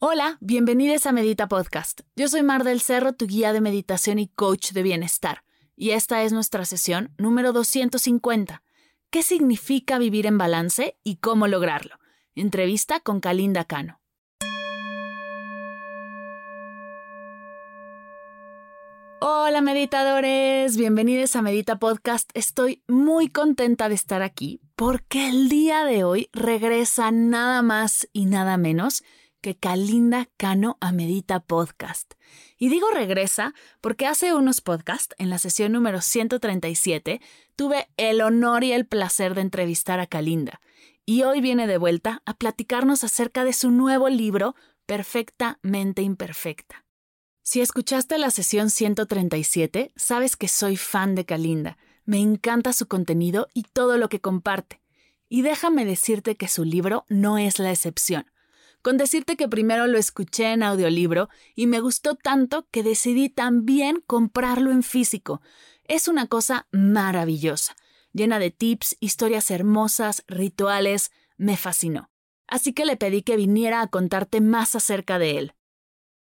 Hola, bienvenidos a Medita Podcast. Yo soy Mar del Cerro, tu guía de meditación y coach de bienestar. Y esta es nuestra sesión número 250. ¿Qué significa vivir en balance y cómo lograrlo? Entrevista con Kalinda Cano. Hola meditadores, bienvenidos a Medita Podcast. Estoy muy contenta de estar aquí porque el día de hoy regresa nada más y nada menos que Kalinda Cano a Medita Podcast. Y digo regresa porque hace unos podcasts, en la sesión número 137, tuve el honor y el placer de entrevistar a Kalinda. Y hoy viene de vuelta a platicarnos acerca de su nuevo libro, Perfectamente Imperfecta. Si escuchaste la sesión 137, sabes que soy fan de Kalinda. Me encanta su contenido y todo lo que comparte. Y déjame decirte que su libro no es la excepción. Con decirte que primero lo escuché en audiolibro y me gustó tanto que decidí también comprarlo en físico. Es una cosa maravillosa, llena de tips, historias hermosas, rituales. Me fascinó. Así que le pedí que viniera a contarte más acerca de él.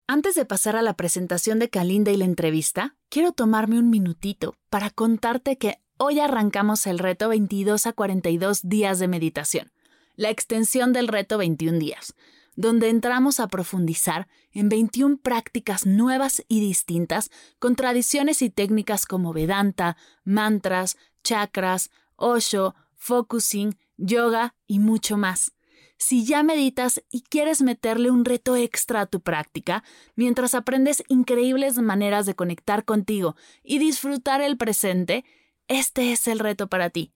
Antes de pasar a la presentación de Kalinda y la entrevista, quiero tomarme un minutito para contarte que hoy arrancamos el reto 22 a 42 días de meditación, la extensión del reto 21 días, donde entramos a profundizar en 21 prácticas nuevas y distintas con tradiciones y técnicas como Vedanta, mantras, chakras, Osho, focusing, yoga y mucho más. Si ya meditas y quieres meterle un reto extra a tu práctica, mientras aprendes increíbles maneras de conectar contigo y disfrutar el presente, este es el reto para ti.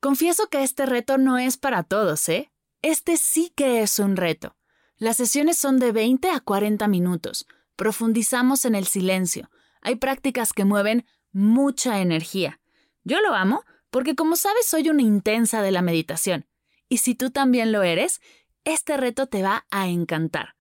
Confieso que este reto no es para todos, ¿eh? Este sí que es un reto. Las sesiones son de 20 a 40 minutos. Profundizamos en el silencio. Hay prácticas que mueven mucha energía. Yo lo amo porque como sabes soy una intensa de la meditación y si tú también lo eres, este reto te va a encantar.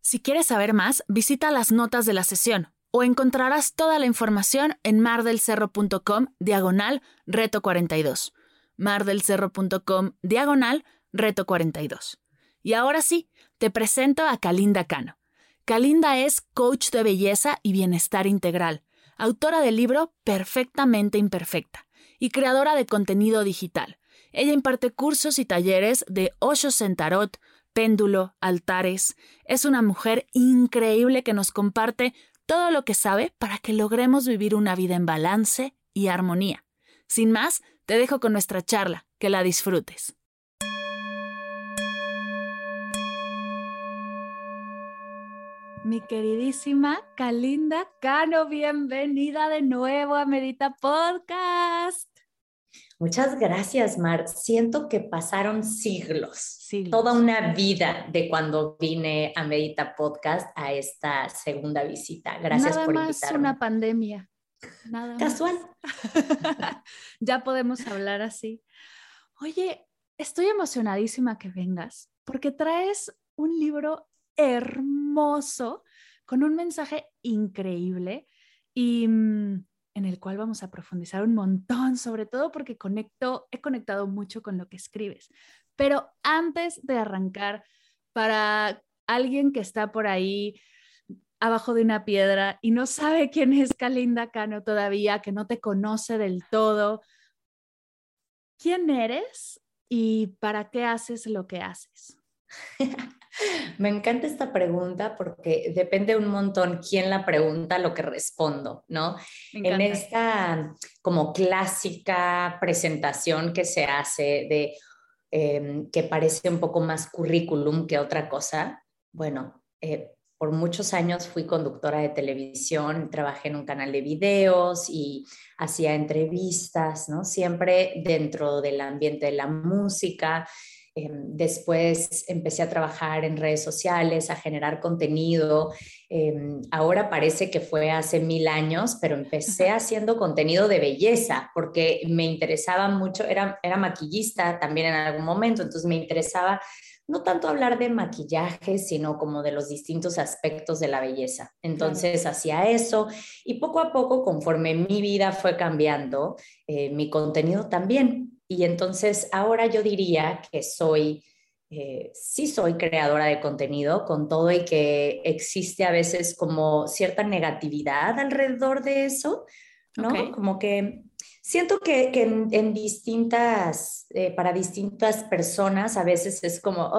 Si quieres saber más, visita las notas de la sesión o encontrarás toda la información en mardelcerro.com diagonal reto 42. mardelcerro.com diagonal reto 42. Y ahora sí, te presento a Kalinda Cano. Kalinda es coach de belleza y bienestar integral, autora del libro Perfectamente Imperfecta y creadora de contenido digital ella imparte cursos y talleres de Osho Sentarot, péndulo, altares. Es una mujer increíble que nos comparte todo lo que sabe para que logremos vivir una vida en balance y armonía. Sin más, te dejo con nuestra charla, que la disfrutes. Mi queridísima Kalinda Cano, bienvenida de nuevo a Medita Podcast. Muchas gracias, Mar. Siento que pasaron siglos, toda una vida de cuando vine a Medita Podcast a esta segunda visita. Gracias Nada por más invitarme. una pandemia. Nada más. Casual. ya podemos hablar así. Oye, estoy emocionadísima que vengas porque traes un libro hermoso con un mensaje increíble y mm, en el cual vamos a profundizar un montón, sobre todo porque conecto, he conectado mucho con lo que escribes. Pero antes de arrancar, para alguien que está por ahí abajo de una piedra y no sabe quién es Kalinda Cano todavía, que no te conoce del todo, ¿quién eres y para qué haces lo que haces? Me encanta esta pregunta porque depende un montón quién la pregunta, lo que respondo, ¿no? En esta como clásica presentación que se hace de eh, que parece un poco más currículum que otra cosa, bueno, eh, por muchos años fui conductora de televisión, trabajé en un canal de videos y hacía entrevistas, ¿no? Siempre dentro del ambiente de la música Em, después empecé a trabajar en redes sociales, a generar contenido. Em, ahora parece que fue hace mil años, pero empecé haciendo contenido de belleza porque me interesaba mucho, era, era maquillista también en algún momento, entonces me interesaba no tanto hablar de maquillaje, sino como de los distintos aspectos de la belleza. Entonces hacía eso y poco a poco, conforme mi vida fue cambiando, eh, mi contenido también. Y entonces ahora yo diría que soy, eh, sí soy creadora de contenido con todo y que existe a veces como cierta negatividad alrededor de eso, ¿no? Como que Siento que, en, distintas, eh, para distintas personas a veces es como,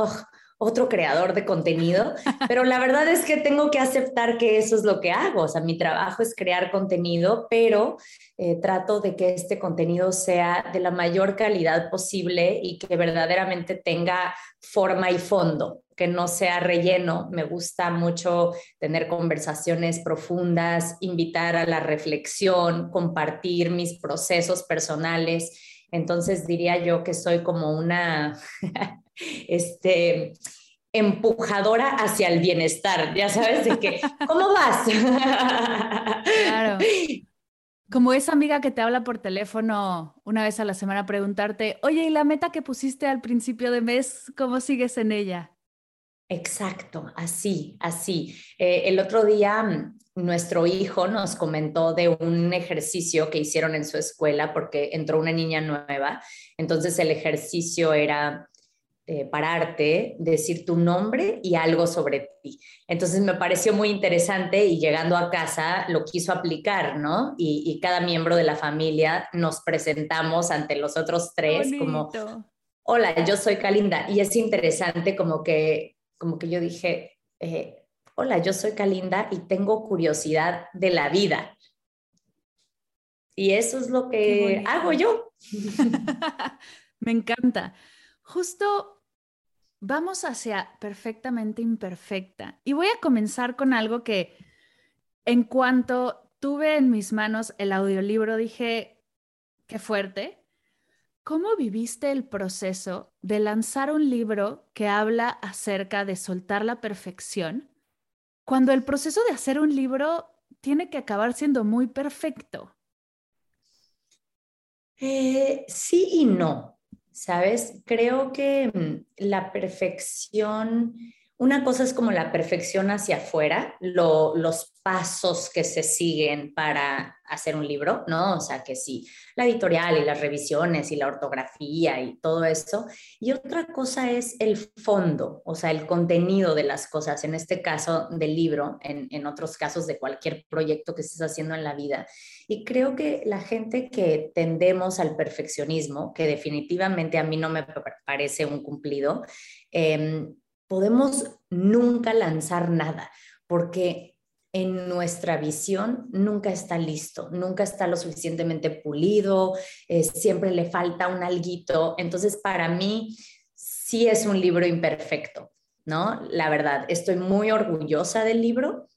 otro creador de contenido, pero la verdad es que tengo que aceptar que eso es lo que hago. O sea, mi trabajo es crear contenido, pero eh, trato de que este contenido sea de la mayor calidad posible y que verdaderamente tenga forma y fondo que no sea relleno. Me gusta mucho tener conversaciones profundas, invitar a la reflexión, compartir mis procesos personales. Entonces diría yo que soy como una, este, empujadora hacia el bienestar, ya sabes de qué, ¿cómo vas? Claro. Como esa amiga que te habla por teléfono una vez a la semana preguntarte, oye, ¿y la meta que pusiste al principio de mes, cómo sigues en ella? Exacto, así, así. Eh, el otro día mm, nuestro hijo nos comentó de un ejercicio que hicieron en su escuela porque entró una niña nueva. Entonces el ejercicio era eh, pararte, decir tu nombre y algo sobre ti. Entonces me pareció muy interesante y llegando a casa lo quiso aplicar, ¿no? Y, cada miembro de la familia nos presentamos ante los otros tres como, hola, yo soy Kalinda. Y es interesante como que como que yo dije, eh, hola, yo soy Kalinda y tengo curiosidad de la vida. Y eso es lo que hago yo. Me encanta. Justo vamos hacia perfectamente imperfecta. Y voy a comenzar con algo que en cuanto tuve en mis manos el audiolibro, dije, qué fuerte, ¿Cómo viviste el proceso de lanzar un libro que habla acerca de soltar la perfección cuando el proceso de hacer un libro tiene que acabar siendo muy perfecto? Eh, sí y no, ¿sabes? Creo que mm, la perfección una cosa es como la perfección hacia afuera, los pasos que se siguen para hacer un libro, ¿no? O sea, que sí, la editorial y las revisiones y la ortografía y todo eso. Y otra cosa es el fondo, o sea, el contenido de las cosas, en este caso del libro, en, en otros casos de cualquier proyecto que estés haciendo en la vida. Y creo que la gente que tendemos al perfeccionismo, que definitivamente a mí no me parece un cumplido, eh, podemos nunca lanzar nada, porque en nuestra visión nunca está listo, nunca está lo suficientemente pulido, eh, siempre le falta un alguito. Entonces, para mí, sí es un libro imperfecto, ¿no? La verdad, estoy muy orgullosa del libro,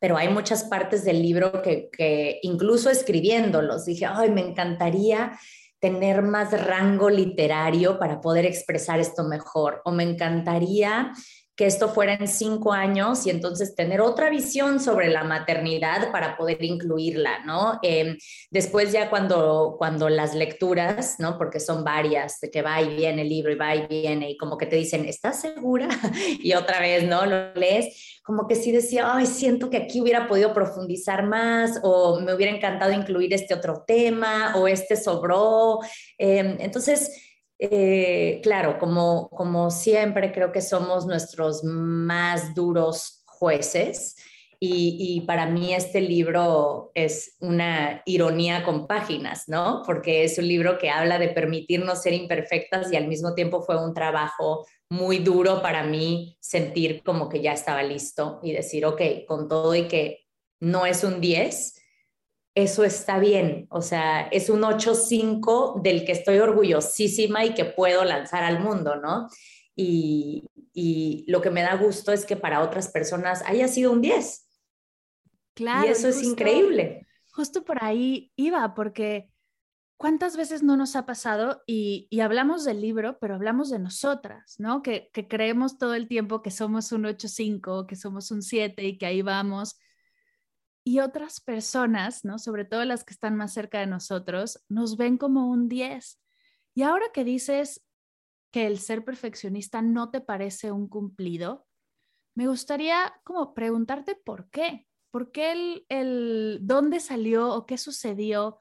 pero hay muchas partes del libro que, que incluso escribiéndolos, dije, ay, me encantaría tener más rango literario para poder expresar esto mejor. O me encantaría que esto fuera en cinco años y entonces tener otra visión sobre la maternidad para poder incluirla, ¿no? Em, después ya cuando, cuando las lecturas, ¿no? Porque son varias, de que va y viene el libro y va y viene y como que te dicen, ¿estás segura? y otra vez, ¿no? Lo lees, como que sí decía, ay, siento que aquí hubiera podido profundizar más o me hubiera encantado incluir este otro tema o este sobró. Em, entonces, eh, claro, como, como siempre creo que somos nuestros más duros jueces y, para mí este libro es una ironía con páginas, ¿no? Porque es un libro que habla de permitirnos ser imperfectas y al mismo tiempo fue un trabajo muy duro para mí sentir como que ya estaba listo y decir, ok, con todo y que no es un 10, eso está bien, o sea, es un 8-5 del que estoy orgullosísima y que puedo lanzar al mundo, ¿no? Y, lo que me da gusto es que para otras personas haya sido un 10. Claro. Y eso es increíble. Justo por ahí iba, porque ¿cuántas veces no nos ha pasado? Y, hablamos del libro, pero hablamos de nosotras, ¿no? Que, que creemos todo el tiempo que somos un 8-5, que somos un 7 y que ahí vamos. Y otras personas, ¿no? Sobre todo las que están más cerca de nosotros, nos ven como un 10. Y ahora que dices que el ser perfeccionista no te parece un cumplido, me gustaría como preguntarte por qué. ¿Por qué el, el dónde salió o qué sucedió?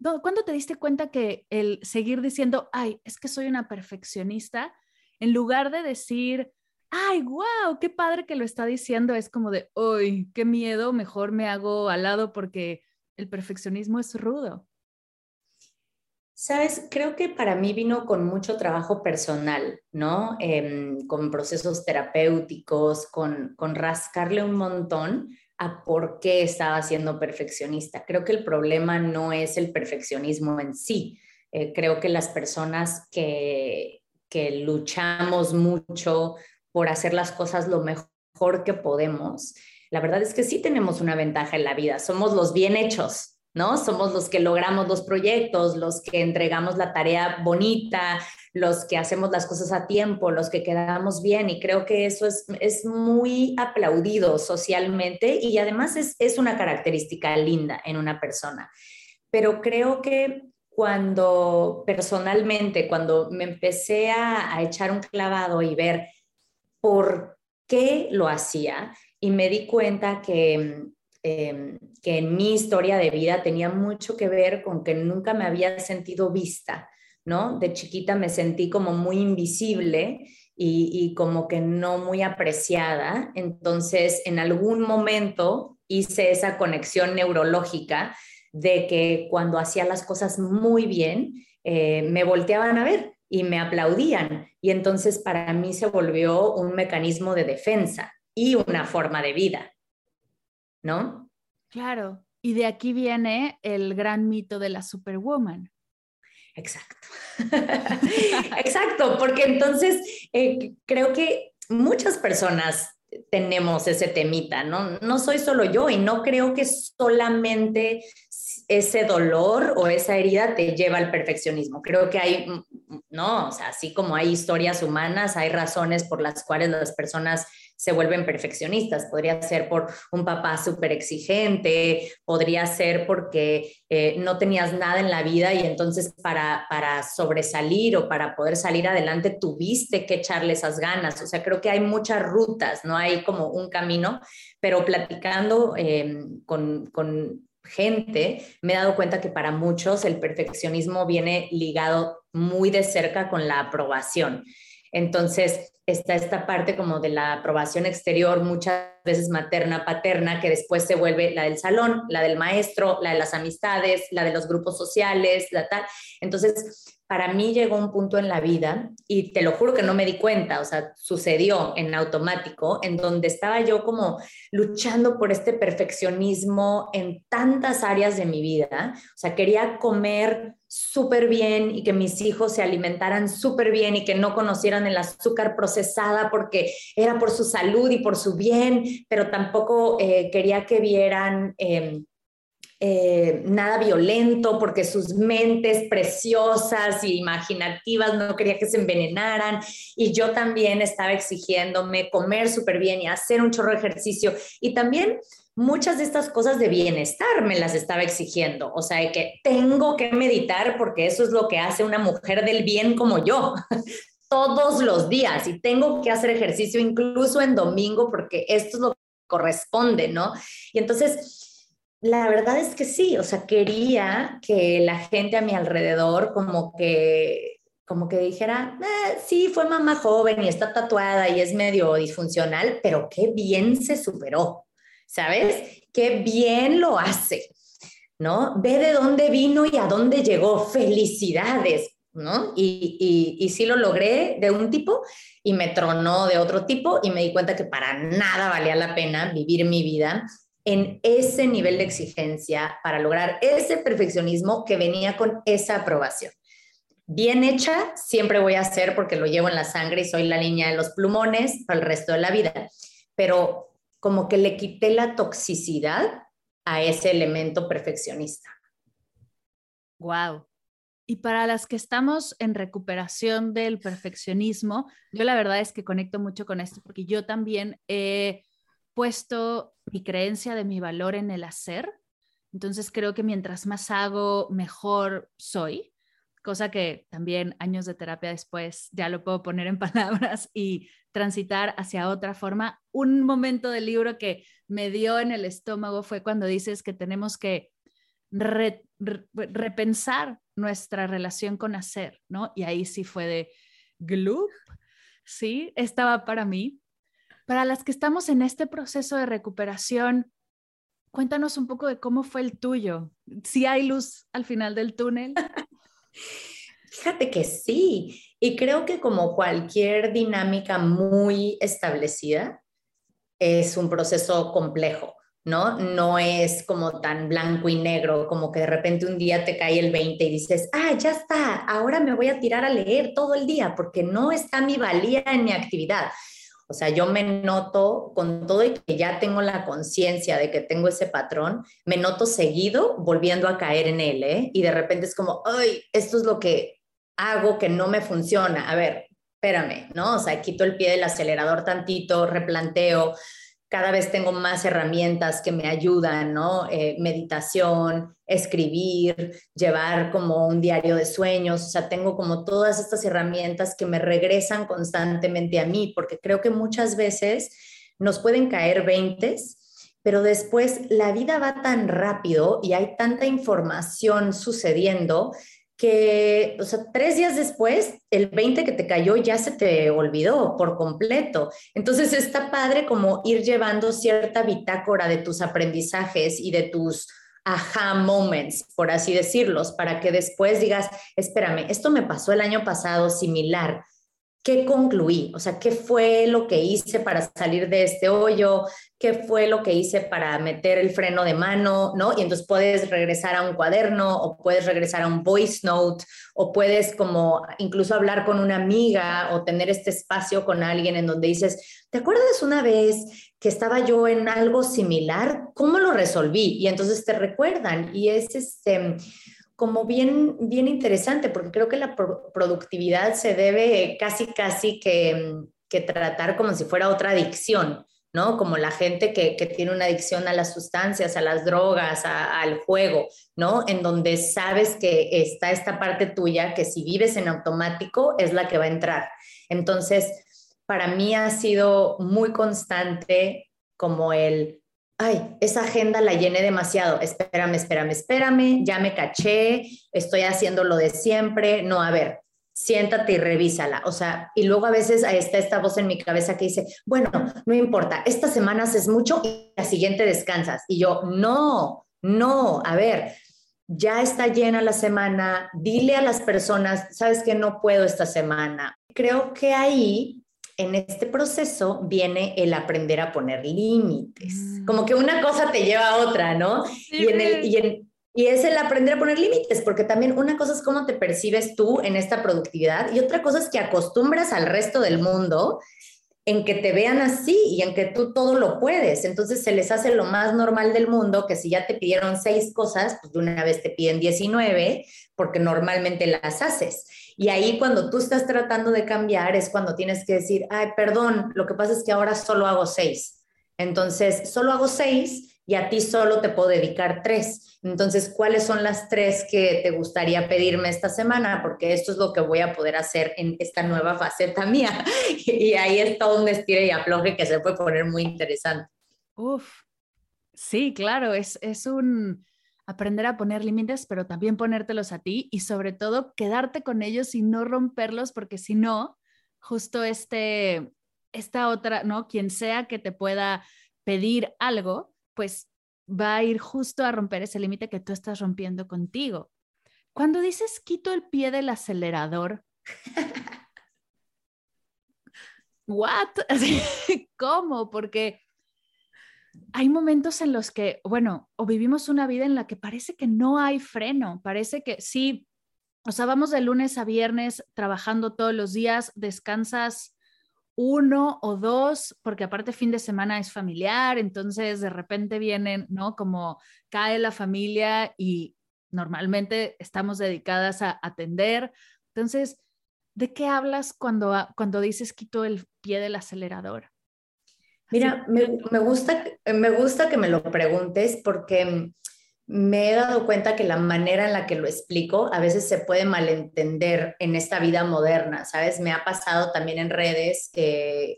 ¿Cuándo te diste cuenta que el seguir diciendo, ay, es que soy una perfeccionista, en lugar de decir, ay, wow, qué padre que lo está diciendo, es como de, uy, qué miedo, mejor me hago al lado porque el perfeccionismo es rudo? Sabes, creo que para mí vino con mucho trabajo personal, ¿no? Em, con procesos terapéuticos, con, con rascarle un montón a por qué estaba siendo perfeccionista. Creo que el problema no es el perfeccionismo en sí. Eh, creo que las personas que, que luchamos mucho por hacer las cosas lo mejor que podemos, la verdad es que sí tenemos una ventaja en la vida. Somos los bien hechos, ¿no? Somos los que logramos los proyectos, los que entregamos la tarea bonita, los que hacemos las cosas a tiempo, los que quedamos bien y creo que eso es, es muy aplaudido socialmente y además es, es una característica linda en una persona. Pero creo que cuando personalmente, cuando me empecé a, a echar un clavado y ver por qué lo hacía y me di cuenta que Em, que en mi historia de vida tenía mucho que ver con que nunca me había sentido vista, ¿no? De chiquita me sentí como muy invisible y, y como que no muy apreciada. Entonces, en algún momento hice esa conexión neurológica de que cuando hacía las cosas muy bien, eh, me volteaban a ver y me aplaudían. Y entonces para mí se volvió un mecanismo de defensa y una forma de vida. ¿no? Claro, y de aquí viene el gran mito de la superwoman. Exacto. Exacto, porque entonces eh, creo que muchas personas tenemos ese temita, ¿no? No soy solo yo y no creo que solamente ese dolor o esa herida te lleva al perfeccionismo. Creo que hay, no, o sea, así como hay historias humanas, hay razones por las cuales las personas se vuelven perfeccionistas. Podría ser por un papá súper exigente, podría ser porque eh, no tenías nada en la vida y entonces para, para sobresalir o para poder salir adelante tuviste que echarle esas ganas. O sea, creo que hay muchas rutas, no hay como un camino, pero platicando em, con gente, me he dado cuenta que para muchos el perfeccionismo viene ligado muy de cerca con la aprobación. Entonces, está esta parte como de la aprobación exterior, muchas veces materna, paterna, que después se vuelve la del salón, la del maestro, la de las amistades, la de los grupos sociales, la tal. Entonces, para mí llegó un punto en la vida, y te lo juro que no me di cuenta, o sea, sucedió en automático, en donde estaba yo como luchando por este perfeccionismo en tantas áreas de mi vida. O sea, quería comer súper bien y que mis hijos se alimentaran súper bien y que no conocieran el azúcar procesada porque era por su salud y por su bien, pero tampoco eh, quería que vieran... Em, eh, nada violento, porque sus mentes preciosas e imaginativas no quería que se envenenaran. Y yo también estaba exigiéndome comer súper bien y hacer un chorro de ejercicio. Y también muchas de estas cosas de bienestar me las estaba exigiendo. O sea, que tengo que meditar porque eso es lo que hace una mujer del bien como yo. todos los días y tengo que hacer ejercicio incluso en domingo porque esto es lo que corresponde, ¿no? Y entonces la verdad es que sí, o sea, quería que la gente a mi alrededor como que, como que dijera, eh, sí, fue mamá joven y está tatuada y es medio disfuncional, pero qué bien se superó, ¿sabes? Qué bien lo hace, ¿no? Ve de dónde vino y a dónde llegó. Felicidades, ¿no? Y, y, y, sí lo logré de un tipo y me tronó de otro tipo y me di cuenta que para nada valía la pena vivir mi vida en ese nivel de exigencia para lograr ese perfeccionismo que venía con esa aprobación. Bien hecha, siempre voy a hacer porque lo llevo en la sangre y soy la niña de los plumones para el resto de la vida, pero como que le quité la toxicidad a ese elemento perfeccionista. Wow. Y para las que estamos en recuperación del perfeccionismo, yo la verdad es que conecto mucho con esto porque yo también he puesto mi creencia de mi valor en el hacer. Entonces creo que mientras más hago, mejor soy, cosa que también años de terapia después ya lo puedo poner en palabras y transitar hacia otra forma. Un momento del libro que me dio en el estómago fue cuando dices que tenemos que repensar nuestra relación con hacer, ¿no? Y ahí sí fue de gloop, sí, estaba para mí. Para las que estamos en este proceso de recuperación, cuéntanos un poco de cómo fue el tuyo. Si hay luz al final del túnel. Fíjate que sí, y creo que como cualquier dinámica muy establecida, es un proceso complejo. ¿no? No es como tan blanco y negro, como que de repente un día te cae el 20 y dices, ah, ya está, ahora me voy a tirar a leer todo el día porque no está mi valía en mi actividad. O sea, yo me noto con todo y que ya tengo la conciencia de que tengo ese patrón, me noto seguido volviendo a caer en él, ¿eh? Y de repente es como, ay, esto es lo que hago que no me funciona. A ver, espérame, ¿no? O sea, quito el pie del acelerador tantito, replanteo, cada vez tengo más herramientas que me ayudan, ¿no? Eh, meditación, escribir, llevar como un diario de sueños, o sea, tengo como todas estas herramientas que me regresan constantemente a mí, porque creo que muchas veces nos pueden caer veintes, pero después la vida va tan rápido y hay tanta información sucediendo que, o sea, tres días después, el 20 que te cayó ya se te olvidó por completo. Entonces está padre como ir llevando cierta bitácora de tus aprendizajes y de tus aha moments, por así decirlos, para que después digas, espérame, esto me pasó el año pasado similar. ¿Qué concluí? O sea, ¿qué fue lo que hice para salir de este hoyo? qué fue lo que hice para meter el freno de mano, ¿no? Y entonces puedes regresar a un cuaderno o puedes regresar a un voice note o puedes como incluso hablar con una amiga o tener este espacio con alguien en donde dices, ¿te acuerdas una vez que estaba yo en algo similar? ¿Cómo lo resolví? Y entonces te recuerdan y es este como bien, bien interesante, porque creo que la productividad se debe casi, casi que, que tratar como si fuera otra adicción. ¿no? Como la gente que, tiene una adicción a las sustancias, a las drogas, al juego, ¿no? En donde sabes que está esta parte tuya que si vives en automático es la que va a entrar. Entonces, para mí ha sido muy constante como el, ay, esa agenda la llené demasiado, espérame, espérame, espérame, ya me caché, estoy haciendo lo de siempre, no, a ver, siéntate y revísala. O sea, y luego a veces está esta voz en mi cabeza que dice, bueno, no importa, esta semana haces mucho y la siguiente descansas. Y yo, no, no, a ver, ya está llena la semana, dile a las personas, sabes que no puedo esta semana. Creo que ahí en este proceso viene el aprender a poner límites. Mm. Como que una cosa te lleva a otra, ¿no? Y, en el, y, en, y es el aprender a poner límites, porque también una cosa es cómo te percibes tú en esta productividad y otra cosa es que acostumbras al resto del mundo en que te vean así y en que tú todo lo puedes. Entonces se les hace lo más normal del mundo que si ya te pidieron seis cosas, pues de una vez te piden 19 porque normalmente las haces. Y ahí cuando tú estás tratando de cambiar es cuando tienes que decir, ay, perdón, lo que pasa es que ahora solo hago seis. Entonces, solo hago seis y a ti solo te puedo dedicar tres. Entonces, ¿cuáles son las tres que te gustaría pedirme esta semana? Porque esto es lo que voy a poder hacer en esta nueva faceta mía. Y ahí es todo un estire y afloje que se puede poner muy interesante. Uf, sí, claro, es, es un aprender a poner límites, pero también ponértelos a ti y sobre todo quedarte con ellos y no romperlos, porque si no, justo este, esta otra, ¿no? Quien sea que te pueda pedir algo, pues va a ir justo a romper ese límite que tú estás rompiendo contigo. Cuando dices quito el pie del acelerador, ¿what? ¿Cómo? Porque hay momentos en los que, bueno, o vivimos una vida en la que parece que no hay freno, parece que sí, o sea, vamos de lunes a viernes trabajando todos los días, descansas uno o dos, porque aparte fin de semana es familiar, entonces de repente vienen, ¿no? Como cae la familia y normalmente estamos dedicadas a atender. Entonces, ¿de qué hablas cuando, cuando dices quito el pie del acelerador? Mira, me, me, gusta, me gusta que me lo preguntes porque me he dado cuenta que la manera en la que lo explico a veces se puede malentender en esta vida moderna, ¿sabes? Me ha pasado también en redes,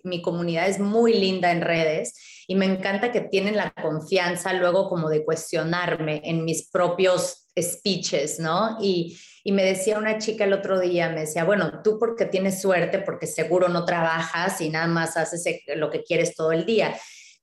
mi comunidad es muy linda en redes y me encanta que tienen la confianza luego como de cuestionarme en mis propios speeches, ¿no? Y, y me decía una chica el otro día, me decía, bueno, tú porque tienes suerte, porque seguro no trabajas y nada más haces lo que quieres todo el día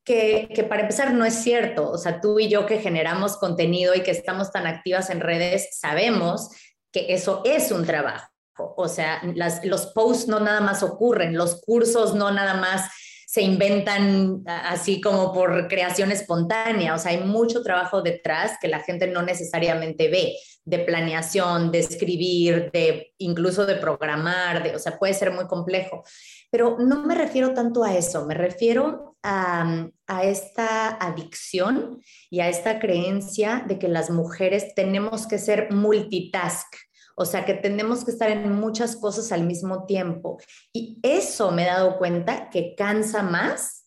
que, para empezar no es cierto. O sea, tú y yo que generamos contenido y que estamos tan activas en redes, sabemos que eso es un trabajo. O sea, los posts no nada más ocurren, los cursos no nada más se inventan así como por creación espontánea. O sea, hay mucho trabajo detrás que la gente no necesariamente ve, de planeación, de escribir, de incluso de programar, de, o sea, puede ser muy complejo. Pero no me refiero tanto a eso, me refiero a, a, esta adicción y a esta creencia de que las mujeres tenemos que ser multitask, o sea, que tenemos que estar en muchas cosas al mismo tiempo. Y eso me he dado cuenta que cansa más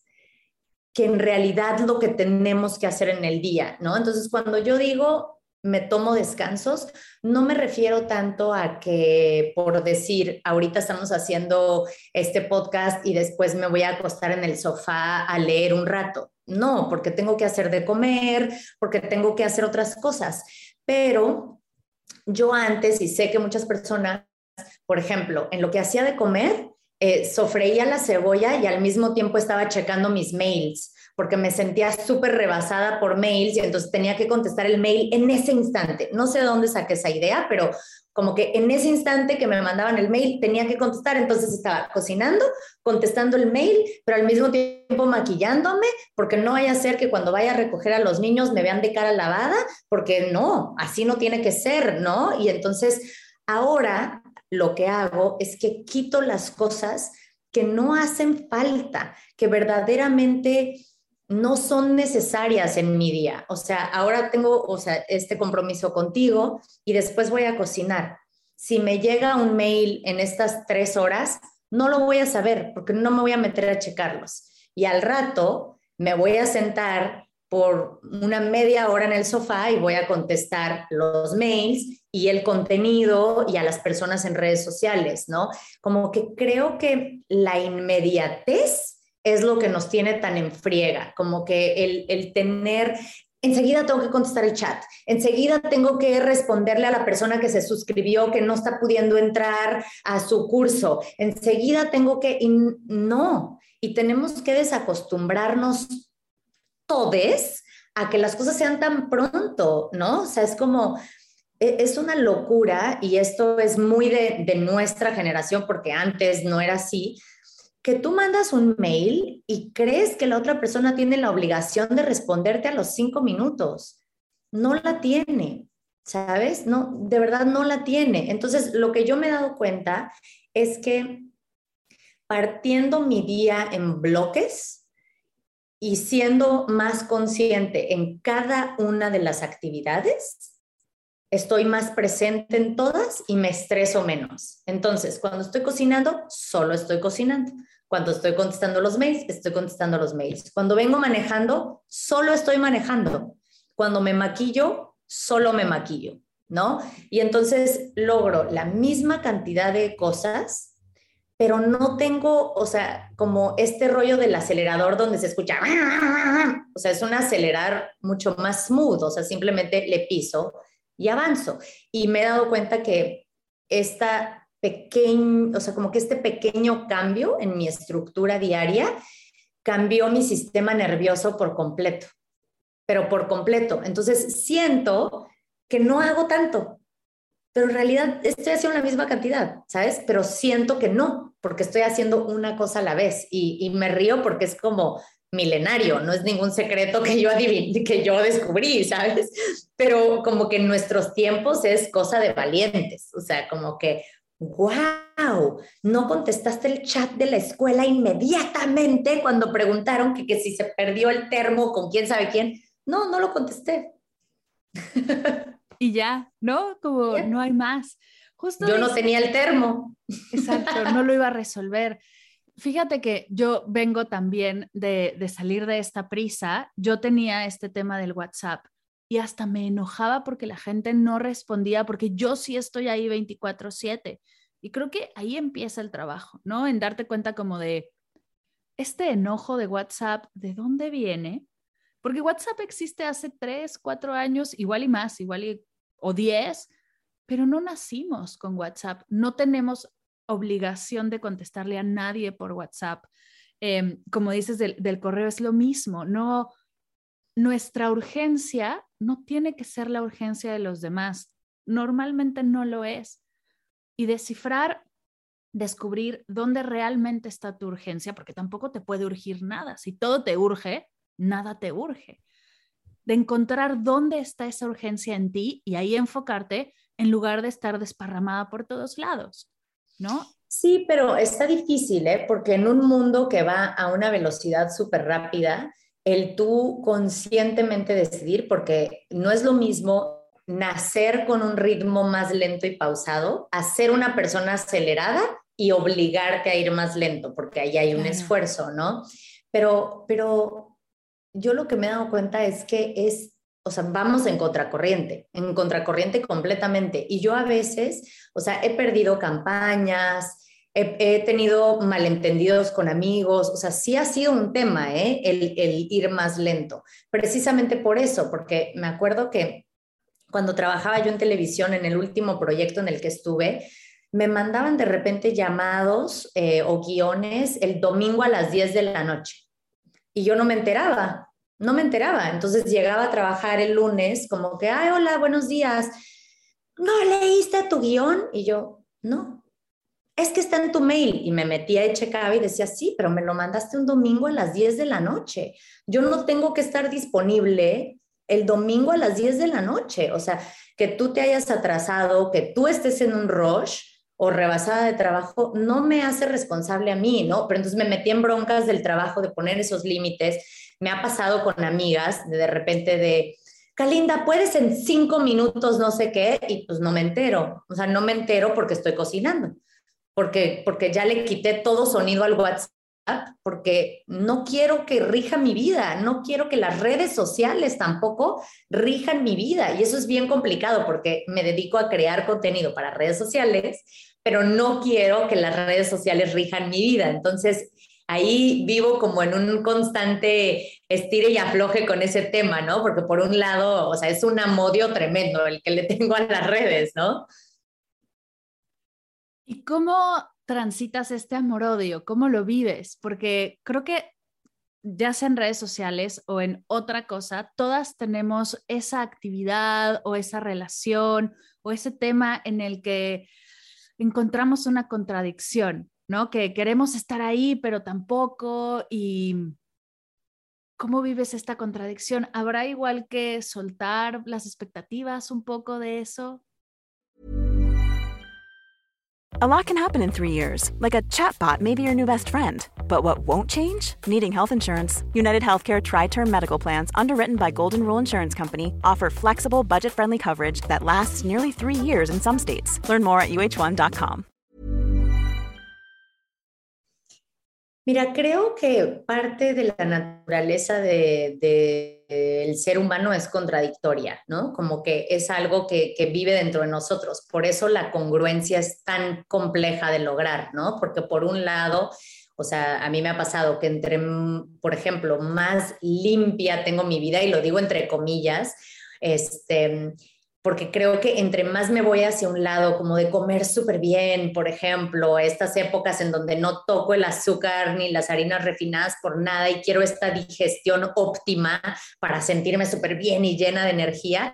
que en realidad lo que tenemos que hacer en el día, ¿no? Entonces, cuando yo digo me tomo descansos, no me refiero tanto a que por decir, ahorita estamos haciendo este podcast y después me voy a acostar en el sofá a leer un rato. No, porque tengo que hacer de comer, porque tengo que hacer otras cosas. Pero yo antes, y sé que muchas personas, por ejemplo, en lo que hacía de comer, eh, sofreía la cebolla y al mismo tiempo estaba checando mis mails porque me sentía súper rebasada por mails y entonces tenía que contestar el mail en ese instante. No sé de dónde saqué esa idea, pero como que en ese instante que me mandaban el mail tenía que contestar, entonces estaba cocinando, contestando el mail, pero al mismo tiempo maquillándome, porque no vaya a ser que cuando vaya a recoger a los niños me vean de cara lavada, porque no, así no tiene que ser, ¿no? Y entonces ahora lo que hago es que quito las cosas que no hacen falta, que verdaderamente no son necesarias en mi día. O sea, ahora tengo, o sea, este compromiso contigo y después voy a cocinar. Si me llega un mail en estas tres horas, no lo voy a saber porque no me voy a meter a checarlos. Y al rato me voy a sentar por una media hora en el sofá y voy a contestar los mails y el contenido y a las personas en redes sociales, ¿no? Como que creo que la inmediatez es lo que nos tiene tan en friega, como que el, el tener enseguida tengo que contestar el chat, enseguida tengo que responderle a la persona que se suscribió que no está pudiendo entrar a su curso, enseguida tengo que, no, y tenemos que desacostumbrarnos todos a que las cosas sean tan pronto, ¿no? O sea, es como, e, es una locura y esto es muy de, de nuestra generación porque antes no era así, que tú mandas un mail y crees que la otra persona tiene la obligación de responderte a los cinco minutos. No la tiene, ¿sabes? No, de verdad no la tiene. Entonces, lo que yo me he dado cuenta es que partiendo mi día en bloques y siendo más consciente en cada una de las actividades, estoy más presente en todas y me estreso menos. Entonces, cuando estoy cocinando, solo estoy cocinando. Cuando estoy contestando los mails, estoy contestando los mails. Cuando vengo manejando, solo estoy manejando. Cuando me maquillo, solo me maquillo, ¿no? Y entonces logro la misma cantidad de cosas, pero no tengo, o sea, como este rollo del acelerador donde se escucha, o sea, es un acelerar mucho más smooth, o sea, simplemente le piso y avanzo. Y me he dado cuenta que esta pequeño, o sea, como que este pequeño cambio en mi estructura diaria cambió mi sistema nervioso por completo, pero por completo. Entonces siento que no hago tanto, pero en realidad estoy haciendo la misma cantidad, ¿sabes? Pero siento que no, porque estoy haciendo una cosa a la vez y, y me río porque es como, milenario, no es ningún secreto que yo que yo descubrí, ¿sabes? Pero como que en nuestros tiempos es cosa de valientes, o sea, como que, wow, no contestaste el chat de la escuela inmediatamente cuando preguntaron que, que si se perdió el termo con quién sabe quién. No, no lo contesté. y ya, ¿no? Como no hay más. Justo yo no tenía el termo. Exacto, no lo iba a resolver. Fíjate que yo vengo también de, salir de esta prisa. Yo tenía este tema del WhatsApp y hasta me enojaba porque la gente no respondía, porque yo sí estoy ahí 24/7. Y creo que ahí empieza el trabajo, ¿no? En darte cuenta como de este enojo de WhatsApp, ¿de dónde viene? Porque WhatsApp existe hace tres, cuatro años, igual y más, igual y, o diez, pero no nacimos con WhatsApp. No tenemos obligación de contestarle a nadie por WhatsApp. Em, como dices del, del correo, es lo mismo. No, nuestra urgencia no tiene que ser la urgencia de los demás. Normalmente no lo es. Y descifrar descubrir dónde realmente está tu urgencia, porque tampoco te puede urgir nada. Si todo te urge, nada te urge. De encontrar dónde está esa urgencia en ti y ahí enfocarte en lugar de estar desparramada por todos lados, ¿no? Sí, pero está difícil, ¿eh? Porque en un mundo que va a una velocidad súper rápida, el tú conscientemente decidir, porque no es lo mismo nacer con un ritmo más lento y pausado, a ser una persona acelerada y obligarte a ir más lento, porque ahí hay un esfuerzo, ¿no? Pero, pero yo lo que me he dado cuenta es que es, o sea, vamos en contracorriente, en contracorriente completamente. Y yo a veces, o sea, he perdido campañas, he, tenido malentendidos con amigos, o sea, sí ha sido un tema, ¿eh? El, el ir más lento. Precisamente por eso, porque me acuerdo que cuando trabajaba yo en televisión, en el último proyecto en el que estuve, me mandaban de repente llamados eh, o guiones el domingo a las 10 de la noche y yo no me enteraba, no me enteraba. Entonces llegaba a trabajar el lunes como que, ay, hola, buenos días. ¿No leíste tu guion? Y yo, no, es que está en tu mail. Y me metía y checaba y decía, sí, pero me lo mandaste un domingo a las 10 de la noche. Yo no tengo que estar disponible el domingo a las 10 de la noche. O sea, que tú te hayas atrasado, que tú estés en un rush, o rebasada de trabajo no me hace responsable a mí, ¿no? Pero entonces me metí en broncas del trabajo de poner esos límites. Me ha pasado con amigas de, repente de, Calinda, ¿puedes en cinco minutos no sé qué? Y pues no me entero. O sea, no me entero porque estoy cocinando, porque, porque ya le quité todo sonido al WhatsApp, porque no quiero que rija mi vida, no quiero que las redes sociales tampoco rijan mi vida. Y eso es bien complicado porque me dedico a crear contenido para redes sociales pero no quiero que las redes sociales rijan mi vida. Entonces, ahí vivo como en un constante estire y afloje con ese tema, ¿no? Porque por un lado, o sea, es un amodio tremendo el que le tengo a las redes, ¿no? ¿Y cómo transitas este amor-odio? ¿Cómo lo vives? Porque creo que ya sea en redes sociales o en otra cosa, todas tenemos esa actividad o esa relación o ese tema en el que encontramos una contradicción, ¿no? Que queremos estar ahí, pero tampoco. ¿Y cómo vives esta contradicción? ¿Habrá igual que soltar las expectativas un poco de eso? A lot can happen in three years, like a chatbot may be your new best friend. But what won't change? Needing health insurance. United Healthcare Tri Term Medical Plans, underwritten by Golden Rule Insurance Company, offer flexible, budget friendly coverage that lasts nearly three years in some states. Learn more at uh1.com. Mira, creo que parte de la naturaleza del de, de ser humano es contradictoria, ¿no? Como que es algo que, que, vive dentro de nosotros. Por eso la congruencia es tan compleja de lograr, ¿no? Porque por un lado, o sea, a mí me ha pasado que entre, por ejemplo, más limpia tengo mi vida, y lo digo entre comillas, este porque creo que entre más me voy hacia un lado, como de comer súper bien, por ejemplo, estas épocas en donde no toco el azúcar ni las harinas refinadas por nada y quiero esta digestión óptima para sentirme súper bien y llena de energía,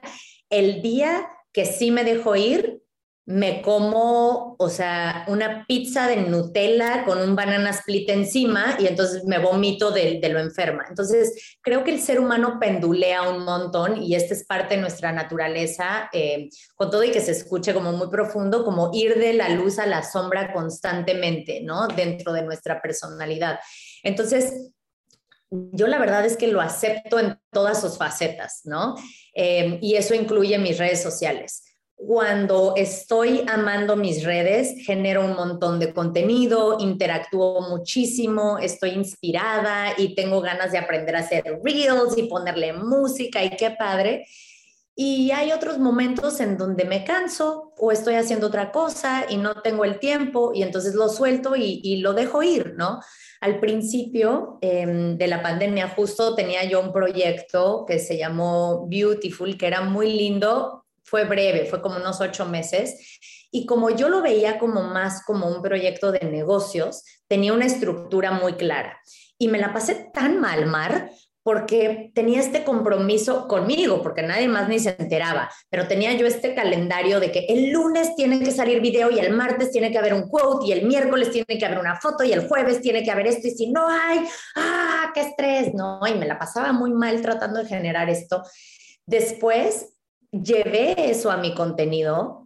el día que sí me dejo ir, me como, o sea, una pizza de Nutella con un banana split encima y entonces me vomito de, lo enferma. Entonces, creo que el ser humano pendulea un montón y esta es parte de nuestra naturaleza, eh, con todo y que se escuche como muy profundo, como ir de la luz a la sombra constantemente, ¿no? Dentro de nuestra personalidad. Entonces, yo la verdad es que lo acepto en todas sus facetas, ¿no? Eh, y eso incluye mis redes sociales cuando estoy amando mis redes, genero un montón de contenido, interactúo muchísimo, estoy inspirada y tengo ganas de aprender a hacer reels y ponerle música y qué padre. Y hay otros momentos en donde me canso o estoy haciendo otra cosa y no tengo el tiempo y entonces lo suelto y, lo dejo ir, ¿no? Al principio em, de la pandemia justo tenía yo un proyecto que se llamó Beautiful, que era muy lindo, fue breve, fue como unos ocho meses. Y como yo lo veía como más como un proyecto de negocios, tenía una estructura muy clara. Y me la pasé tan mal, Mar, porque tenía este compromiso conmigo, porque nadie más ni se enteraba, pero tenía yo este calendario de que el lunes tiene que salir video y el martes tiene que haber un quote y el miércoles tiene que haber una foto y el jueves tiene que haber esto y si no hay, ah, qué estrés, no, y me la pasaba muy mal tratando de generar esto. Después llevé eso a mi contenido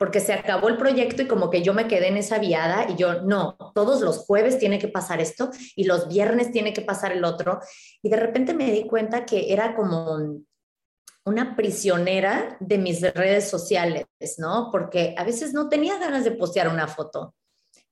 porque se acabó el proyecto y como que yo me quedé en esa viada y yo, no, todos los jueves tiene que pasar esto y los viernes tiene que pasar el otro. Y de repente me di cuenta que era como una prisionera de mis redes sociales, ¿no? Porque a veces no tenía ganas de postear una foto,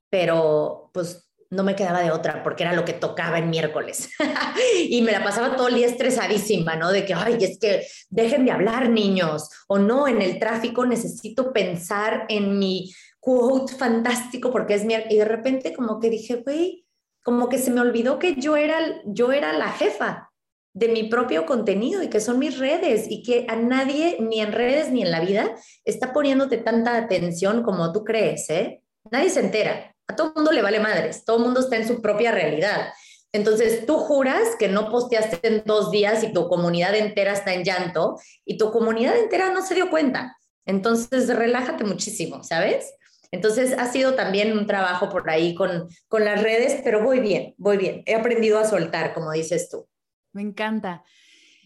pero pues no me quedaba de otra porque era lo que tocaba en miércoles. y me la pasaba todo el día estresadísima, ¿no? De que, ay, es que dejen de hablar niños o no, en el tráfico necesito pensar en mi quote fantástico porque es mi... Y de repente como que dije, güey, como que se me olvidó que yo era, yo era la jefa de mi propio contenido y que son mis redes y que a nadie, ni en redes ni en la vida, está poniéndote tanta atención como tú crees, ¿eh? Nadie se entera. A todo el mundo le vale madres, todo el mundo está en su propia realidad. Entonces tú juras que no posteaste en dos días y tu comunidad entera está en llanto y tu comunidad entera no se dio cuenta. Entonces relájate muchísimo, ¿sabes? Entonces ha sido también un trabajo por ahí con, con las redes, pero voy bien, voy bien. He aprendido a soltar, como dices tú. Me encanta.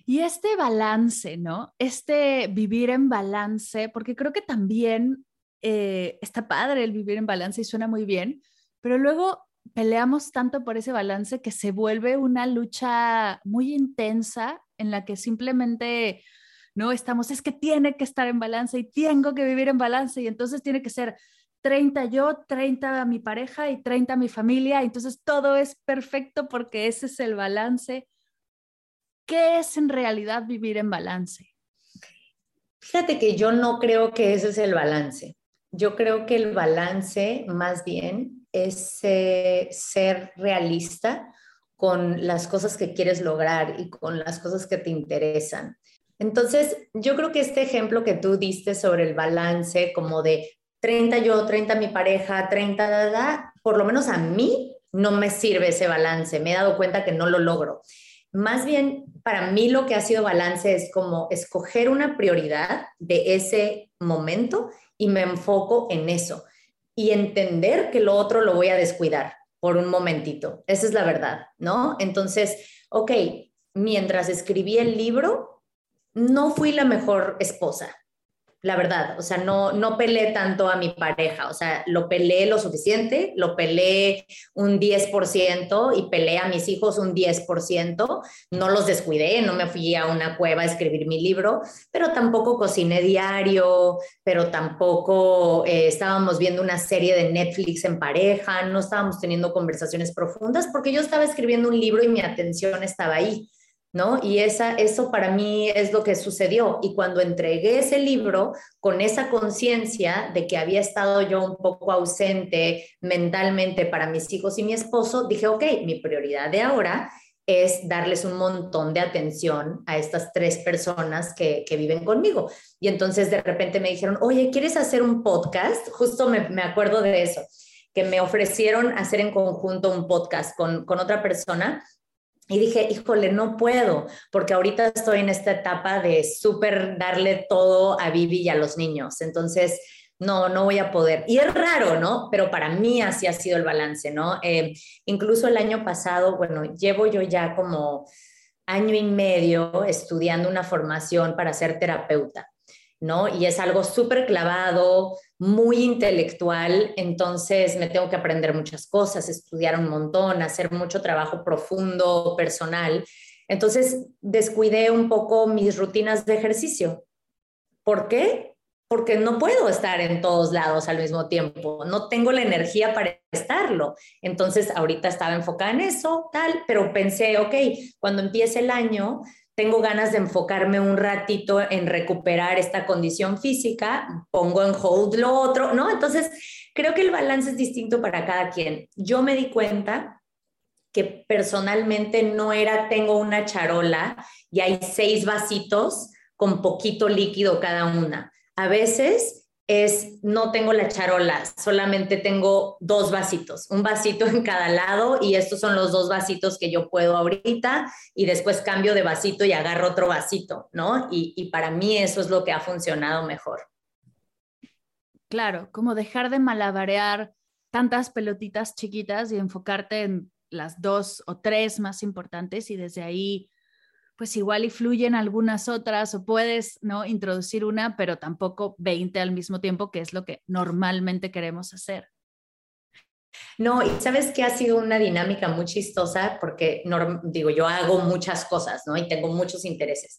Y este balance, ¿no? Este vivir en balance, porque creo que también eh, está padre el vivir en balance y suena muy bien, pero luego peleamos tanto por ese balance que se vuelve una lucha muy intensa en la que simplemente no estamos, es que tiene que estar en balance y tengo que vivir en balance y entonces tiene que ser 30 yo, 30 mi pareja y 30 mi familia, entonces todo es perfecto porque ese es el balance. ¿Qué es en realidad vivir en balance? Fíjate que yo no creo que ese es el balance. Yo creo que el balance más bien es eh, ser realista con las cosas que quieres lograr y con las cosas que te interesan. Entonces, yo creo que este ejemplo que tú diste sobre el balance, como de 30 yo, 30 mi pareja, 30, da, por lo menos a mí no me sirve ese balance. Me he dado cuenta que no lo logro. Más bien, para mí lo que ha sido balance es como escoger una prioridad de ese momento y me enfoco en eso y entender que lo otro lo voy a descuidar por un momentito. Esa es la verdad, ¿no? Entonces, ok, mientras escribí el libro, no fui la mejor esposa, la verdad, o sea, no, no peleé tanto a mi pareja, o sea, lo peleé lo suficiente, lo peleé un 10% y peleé a mis hijos un 10%, no los descuidé, no me fui a una cueva a escribir mi libro, pero tampoco cociné diario, pero tampoco eh, estábamos viendo una serie de Netflix en pareja, no estábamos teniendo conversaciones profundas porque yo estaba escribiendo un libro y mi atención estaba ahí. ¿No? Y esa, eso para mí es lo que sucedió. Y cuando entregué ese libro con esa conciencia de que había estado yo un poco ausente mentalmente para mis hijos y mi esposo, dije, ok, mi prioridad de ahora es darles un montón de atención a estas tres personas que, viven conmigo. Y entonces de repente me dijeron, oye, ¿quieres hacer un podcast? Justo me, me acuerdo de eso, que me ofrecieron hacer en conjunto un podcast con, con otra persona y dije, híjole, no puedo, porque ahorita estoy en esta etapa de súper darle todo a Vivi y a los niños. Entonces, no, no voy a poder. Y es raro, ¿no? Pero para mí así ha sido el balance, ¿no? Eh, incluso el año pasado, bueno, llevo yo ya como año y medio estudiando una formación para ser terapeuta. ¿No? Y es algo súper clavado, muy intelectual, entonces me tengo que aprender muchas cosas, estudiar un montón, hacer mucho trabajo profundo, personal. Entonces descuidé un poco mis rutinas de ejercicio. ¿Por qué? Porque no puedo estar en todos lados al mismo tiempo, no tengo la energía para estarlo. Entonces ahorita estaba enfocada en eso, tal, pero pensé, ok, cuando empiece el año, tengo ganas de enfocarme un ratito en recuperar esta condición física, pongo en hold lo otro, ¿no? Entonces, creo que el balance es distinto para cada quien. Yo me di cuenta que personalmente no era, tengo una charola y hay seis vasitos con poquito líquido cada una. A veces es no tengo la charola, solamente tengo dos vasitos, un vasito en cada lado y estos son los dos vasitos que yo puedo ahorita y después cambio de vasito y agarro otro vasito, ¿no? Y, y para mí eso es lo que ha funcionado mejor. Claro, como dejar de malabarear tantas pelotitas chiquitas y enfocarte en las dos o tres más importantes y desde ahí pues igual y fluyen algunas otras o puedes no introducir una, pero tampoco 20 al mismo tiempo, que es lo que normalmente queremos hacer. No, y sabes que ha sido una dinámica muy chistosa porque, digo, yo hago muchas cosas, ¿no? Y tengo muchos intereses.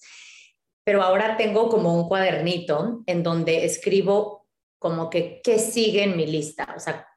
Pero ahora tengo como un cuadernito en donde escribo como que qué sigue en mi lista, o sea,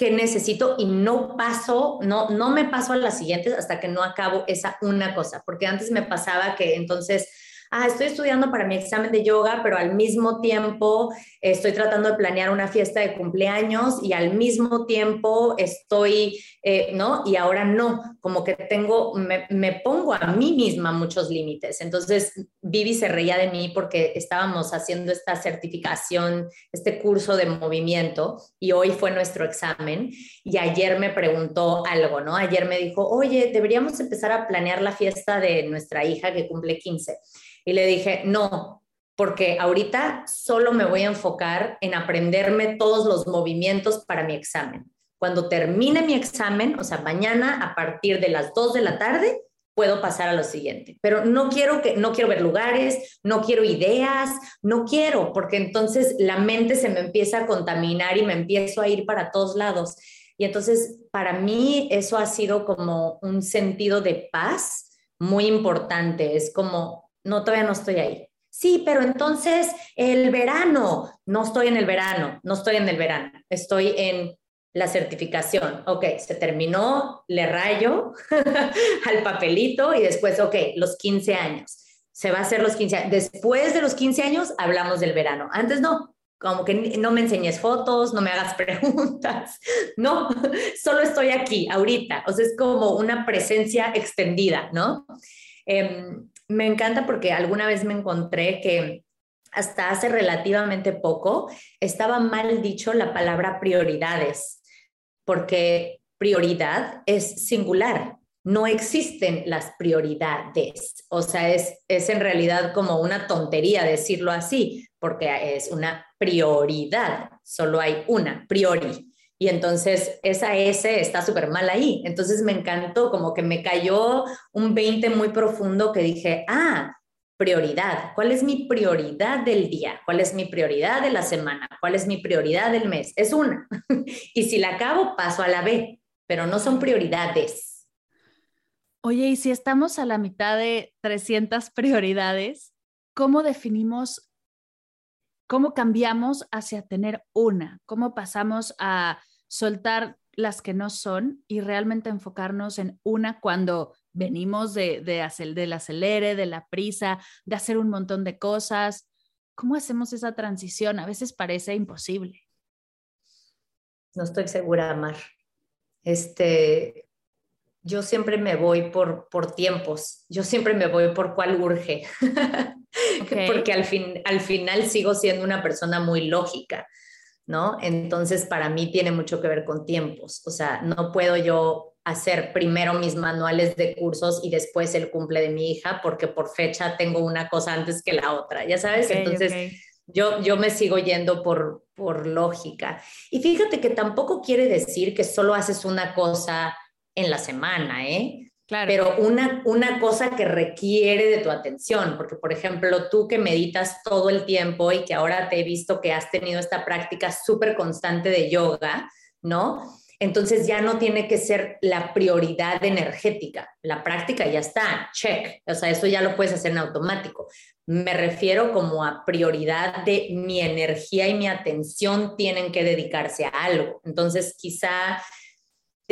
que necesito y no paso, no, no me paso a las siguientes hasta que no acabo esa una cosa, porque antes me pasaba que entonces ah, estoy estudiando para mi examen de yoga, pero al mismo tiempo estoy tratando de planear una fiesta de cumpleaños y al mismo tiempo estoy, eh, ¿no? Y ahora no, como que tengo, me, me, pongo a mí misma muchos límites. Entonces, Vivi se reía de mí porque estábamos haciendo esta certificación, este curso de movimiento y hoy fue nuestro examen y ayer me preguntó algo, ¿no? Ayer me dijo, oye, deberíamos empezar a planear la fiesta de nuestra hija que cumple 15. Y le dije, no, porque ahorita solo me voy a enfocar en aprenderme todos los movimientos para mi examen. Cuando termine mi examen, o sea, mañana a partir de las 2 de la tarde, puedo pasar a lo siguiente. Pero no quiero que no quiero ver lugares, no quiero ideas, no quiero, porque entonces la mente se me empieza a contaminar y me empiezo a ir para todos lados. Y entonces para mí eso ha sido como un sentido de paz muy importante, es como no, todavía no estoy ahí. Sí, pero entonces el verano, no estoy en el verano, no estoy en el verano, estoy en la certificación. Ok, se terminó, le rayo al papelito y después, ok, los 15 años. Se va a hacer los 15 años. Después de los 15 años hablamos del verano. Antes no, como que no me enseñes fotos, no me hagas preguntas, no, solo estoy aquí, ahorita. O sea, es como una presencia extendida, ¿no? Em, me encanta porque alguna vez me encontré que hasta hace relativamente poco estaba mal dicho la palabra prioridades, porque prioridad es singular, no existen las prioridades. O sea, es, es en realidad como una tontería decirlo así, porque es una prioridad, solo hay una, priori. Y entonces esa S está súper mal ahí. Entonces me encantó, como que me cayó un 20 muy profundo que dije, ah, prioridad. ¿Cuál es mi prioridad del día? ¿Cuál es mi prioridad de la semana? ¿Cuál es mi prioridad del mes? Es una. y si la acabo, paso a la B, pero no son prioridades. Oye, y si estamos a la mitad de 300 prioridades, ¿cómo definimos, cómo cambiamos hacia tener una? ¿Cómo pasamos a soltar las que no son y realmente enfocarnos en una cuando venimos de, de hacer, del acelere, de la prisa, de hacer un montón de cosas. ¿Cómo hacemos esa transición? A veces parece imposible. No estoy segura, Mar. Este, yo siempre me voy por, por tiempos, yo siempre me voy por cuál urge, porque al, fin, al final sigo siendo una persona muy lógica. ¿No? Entonces, para mí tiene mucho que ver con tiempos. O sea, no puedo yo hacer primero mis manuales de cursos y después el cumple de mi hija porque por fecha tengo una cosa antes que la otra, ya sabes. Entonces, Yo, yo me sigo yendo por, por lógica. Y fíjate que tampoco quiere decir que solo haces una cosa en la semana, ¿eh? Pero una, una cosa que requiere de tu atención, porque por ejemplo, tú que meditas todo el tiempo y que ahora te he visto que has tenido esta práctica súper constante de yoga, ¿no? Entonces ya no tiene que ser la prioridad energética. La práctica ya está, check. O sea, eso ya lo puedes hacer en automático. Me refiero como a prioridad de mi energía y mi atención tienen que dedicarse a algo. Entonces quizá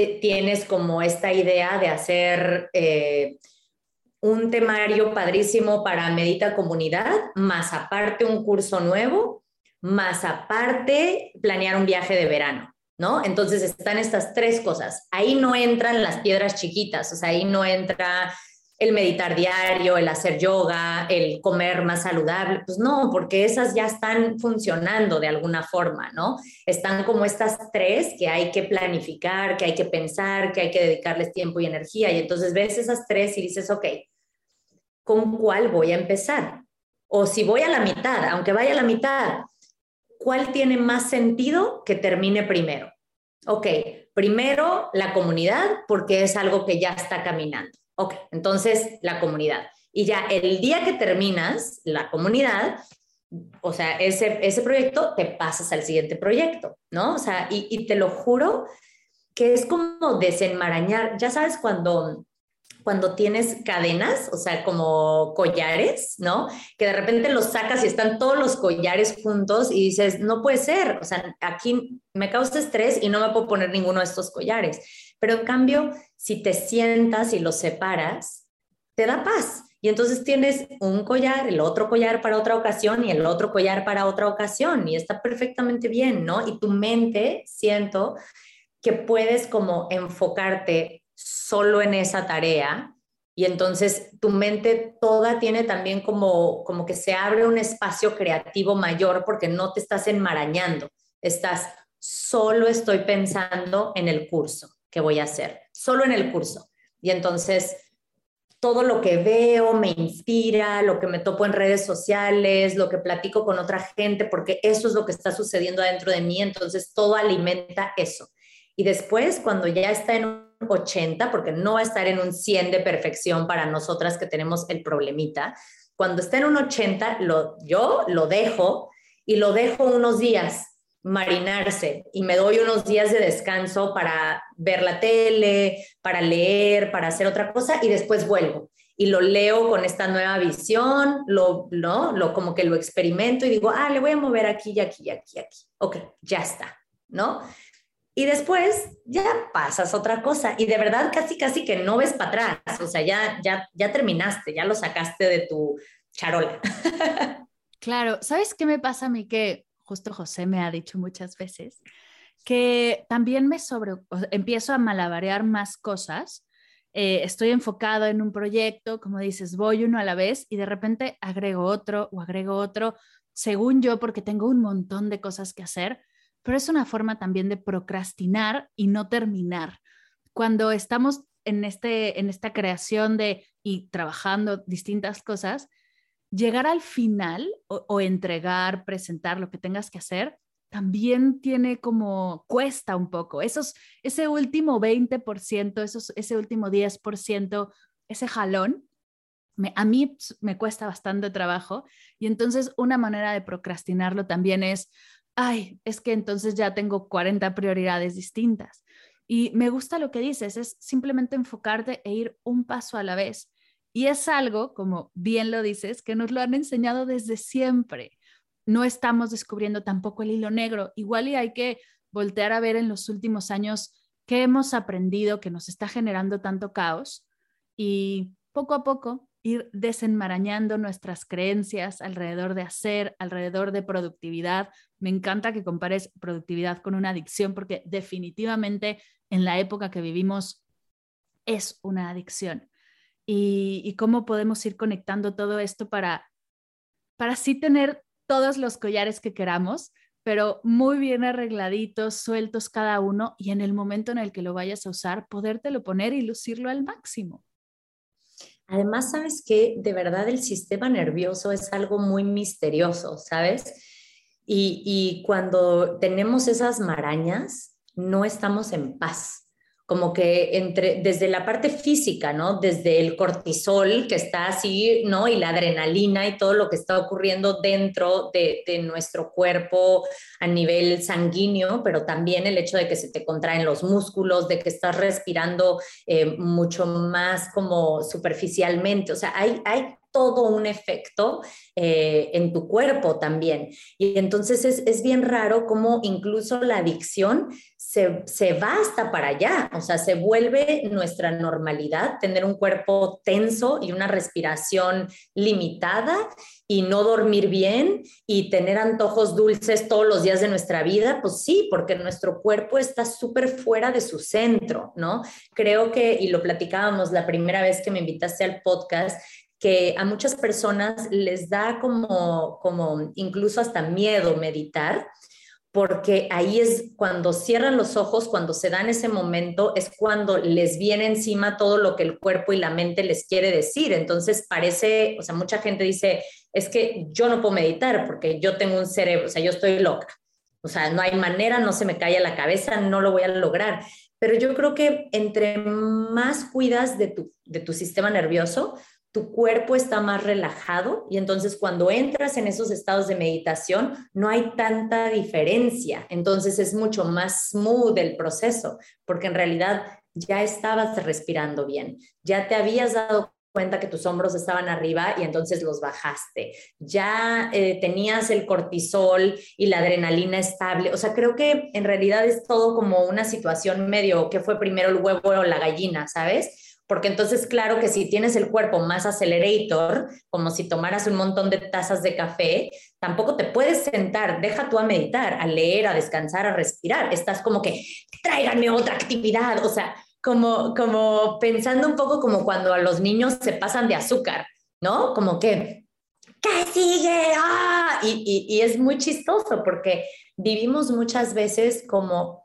tienes como esta idea de hacer eh, un temario padrísimo para Medita Comunidad, más aparte un curso nuevo, más aparte planear un viaje de verano, ¿no? Entonces están estas tres cosas. Ahí no entran las piedras chiquitas, o sea, ahí no entra el meditar diario, el hacer yoga, el comer más saludable, pues no, porque esas ya están funcionando de alguna forma, ¿no? Están como estas tres que hay que planificar, que hay que pensar, que hay que dedicarles tiempo y energía. Y entonces ves esas tres y dices, ok, ¿con cuál voy a empezar? O si voy a la mitad, aunque vaya a la mitad, ¿cuál tiene más sentido que termine primero? Ok, primero la comunidad porque es algo que ya está caminando. Ok, entonces la comunidad. Y ya el día que terminas la comunidad, o sea, ese, ese proyecto, te pasas al siguiente proyecto, ¿no? O sea, y, y te lo juro que es como desenmarañar, ya sabes, cuando cuando tienes cadenas, o sea, como collares, ¿no? Que de repente los sacas y están todos los collares juntos y dices, no puede ser, o sea, aquí me causa estrés y no me puedo poner ninguno de estos collares. Pero en cambio, si te sientas y los separas, te da paz. Y entonces tienes un collar, el otro collar para otra ocasión y el otro collar para otra ocasión y está perfectamente bien, ¿no? Y tu mente, siento que puedes como enfocarte solo en esa tarea y entonces tu mente toda tiene también como, como que se abre un espacio creativo mayor porque no te estás enmarañando, estás solo estoy pensando en el curso que voy a hacer, solo en el curso. Y entonces todo lo que veo me inspira, lo que me topo en redes sociales, lo que platico con otra gente, porque eso es lo que está sucediendo adentro de mí, entonces todo alimenta eso. Y después, cuando ya está en un 80, porque no va a estar en un 100 de perfección para nosotras que tenemos el problemita, cuando está en un 80, lo, yo lo dejo y lo dejo unos días marinarse y me doy unos días de descanso para ver la tele, para leer, para hacer otra cosa y después vuelvo y lo leo con esta nueva visión, lo, ¿no? lo como que lo experimento y digo, ah, le voy a mover aquí y aquí y aquí y aquí. Ok, ya está, ¿no? y después ya pasas otra cosa y de verdad casi casi que no ves para atrás, o sea, ya ya ya terminaste, ya lo sacaste de tu charola. Claro, ¿sabes qué me pasa a mí que justo José me ha dicho muchas veces que también me sobre empiezo a malabarear más cosas. Eh, estoy enfocado en un proyecto, como dices, voy uno a la vez y de repente agrego otro o agrego otro, según yo, porque tengo un montón de cosas que hacer, pero es una forma también de procrastinar y no terminar. Cuando estamos en, este, en esta creación de y trabajando distintas cosas, llegar al final o, entregar, presentar lo que tengas que hacer, también tiene como cuesta un poco. Esos, ese último 20%, esos, ese último 10%, ese jalón, a mí me cuesta bastante trabajo. Y entonces una manera de procrastinarlo también es, ay, es que entonces ya tengo 40 prioridades distintas. Y me gusta lo que dices, es simplemente enfocarte e ir un paso a la vez. Y es algo, como bien lo dices, que nos lo han enseñado desde siempre. No estamos descubriendo tampoco el hilo negro. Igual y hay que voltear a ver en los últimos años qué hemos aprendido que nos está generando tanto caos y poco a poco ir desenmarañando nuestras creencias alrededor de hacer, alrededor de productividad. Me encanta que compares productividad con una adicción porque definitivamente en la época que vivimos es una adicción. Y, cómo podemos ir conectando todo esto para, para así tener todos los collares que queramos, pero muy bien arregladitos, sueltos cada uno y en el momento en el que lo vayas a usar, podértelo poner y lucirlo al máximo. Además, sabes que de verdad el sistema nervioso es algo muy misterioso, ¿sabes? Y, y, cuando tenemos esas marañas, no estamos en paz. Como que entre, desde la parte física, ¿no? Desde el cortisol que está así, ¿no? Y la adrenalina y todo lo que está ocurriendo dentro de, nuestro cuerpo a nivel sanguíneo, pero también el hecho de que se te contraen los músculos, de que estás respirando eh, mucho más como superficialmente. O sea, hay, hay todo un efecto eh, en tu cuerpo también. Y entonces es, es, bien raro cómo incluso la adicción se, se, va hasta para allá, o sea, se vuelve nuestra normalidad tener un cuerpo tenso y una respiración limitada y no dormir bien y tener antojos dulces todos los días de nuestra vida, pues sí, porque nuestro cuerpo está súper fuera de su centro, ¿no? Creo que, y lo platicábamos la primera vez que me invitaste al podcast, que a muchas personas les da como, como incluso hasta miedo meditar, porque ahí es cuando cierran los ojos, cuando se dan ese momento, es cuando les viene encima todo lo que el cuerpo y la mente les quiere decir. Entonces parece, o sea, mucha gente dice, es que yo no puedo meditar porque yo tengo un cerebro, o sea, yo estoy loca. O sea, no hay manera, no se me cae la cabeza, no lo voy a lograr. Pero yo creo que entre más cuidas de tu, de tu sistema nervioso, tu cuerpo está más relajado y entonces cuando entras en esos estados de meditación no hay tanta diferencia, entonces es mucho más smooth el proceso, porque en realidad ya estabas respirando bien, ya te habías dado cuenta que tus hombros estaban arriba y entonces los bajaste. Ya eh, tenías el cortisol y la adrenalina estable. O sea, creo que en realidad es todo como una situación medio que fue primero el huevo o la gallina, ¿sabes? Porque entonces claro que si tienes el cuerpo más acelerator, como si tomaras un montón de tazas de café, tampoco te puedes sentar, deja tú a meditar, a leer, a descansar, a respirar, estás como que tráiganme otra actividad, o sea, como, como pensando un poco como cuando a los niños se pasan de azúcar, ¿no? Como que, ¿qué sigue? ¡Ah! Y, y es muy chistoso porque vivimos muchas veces como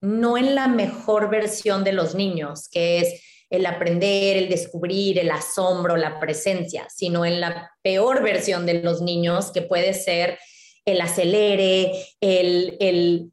no en la mejor versión de los niños, que es el aprender, el descubrir, el asombro, la presencia, sino en la peor versión de los niños, que puede ser el acelere, el, el,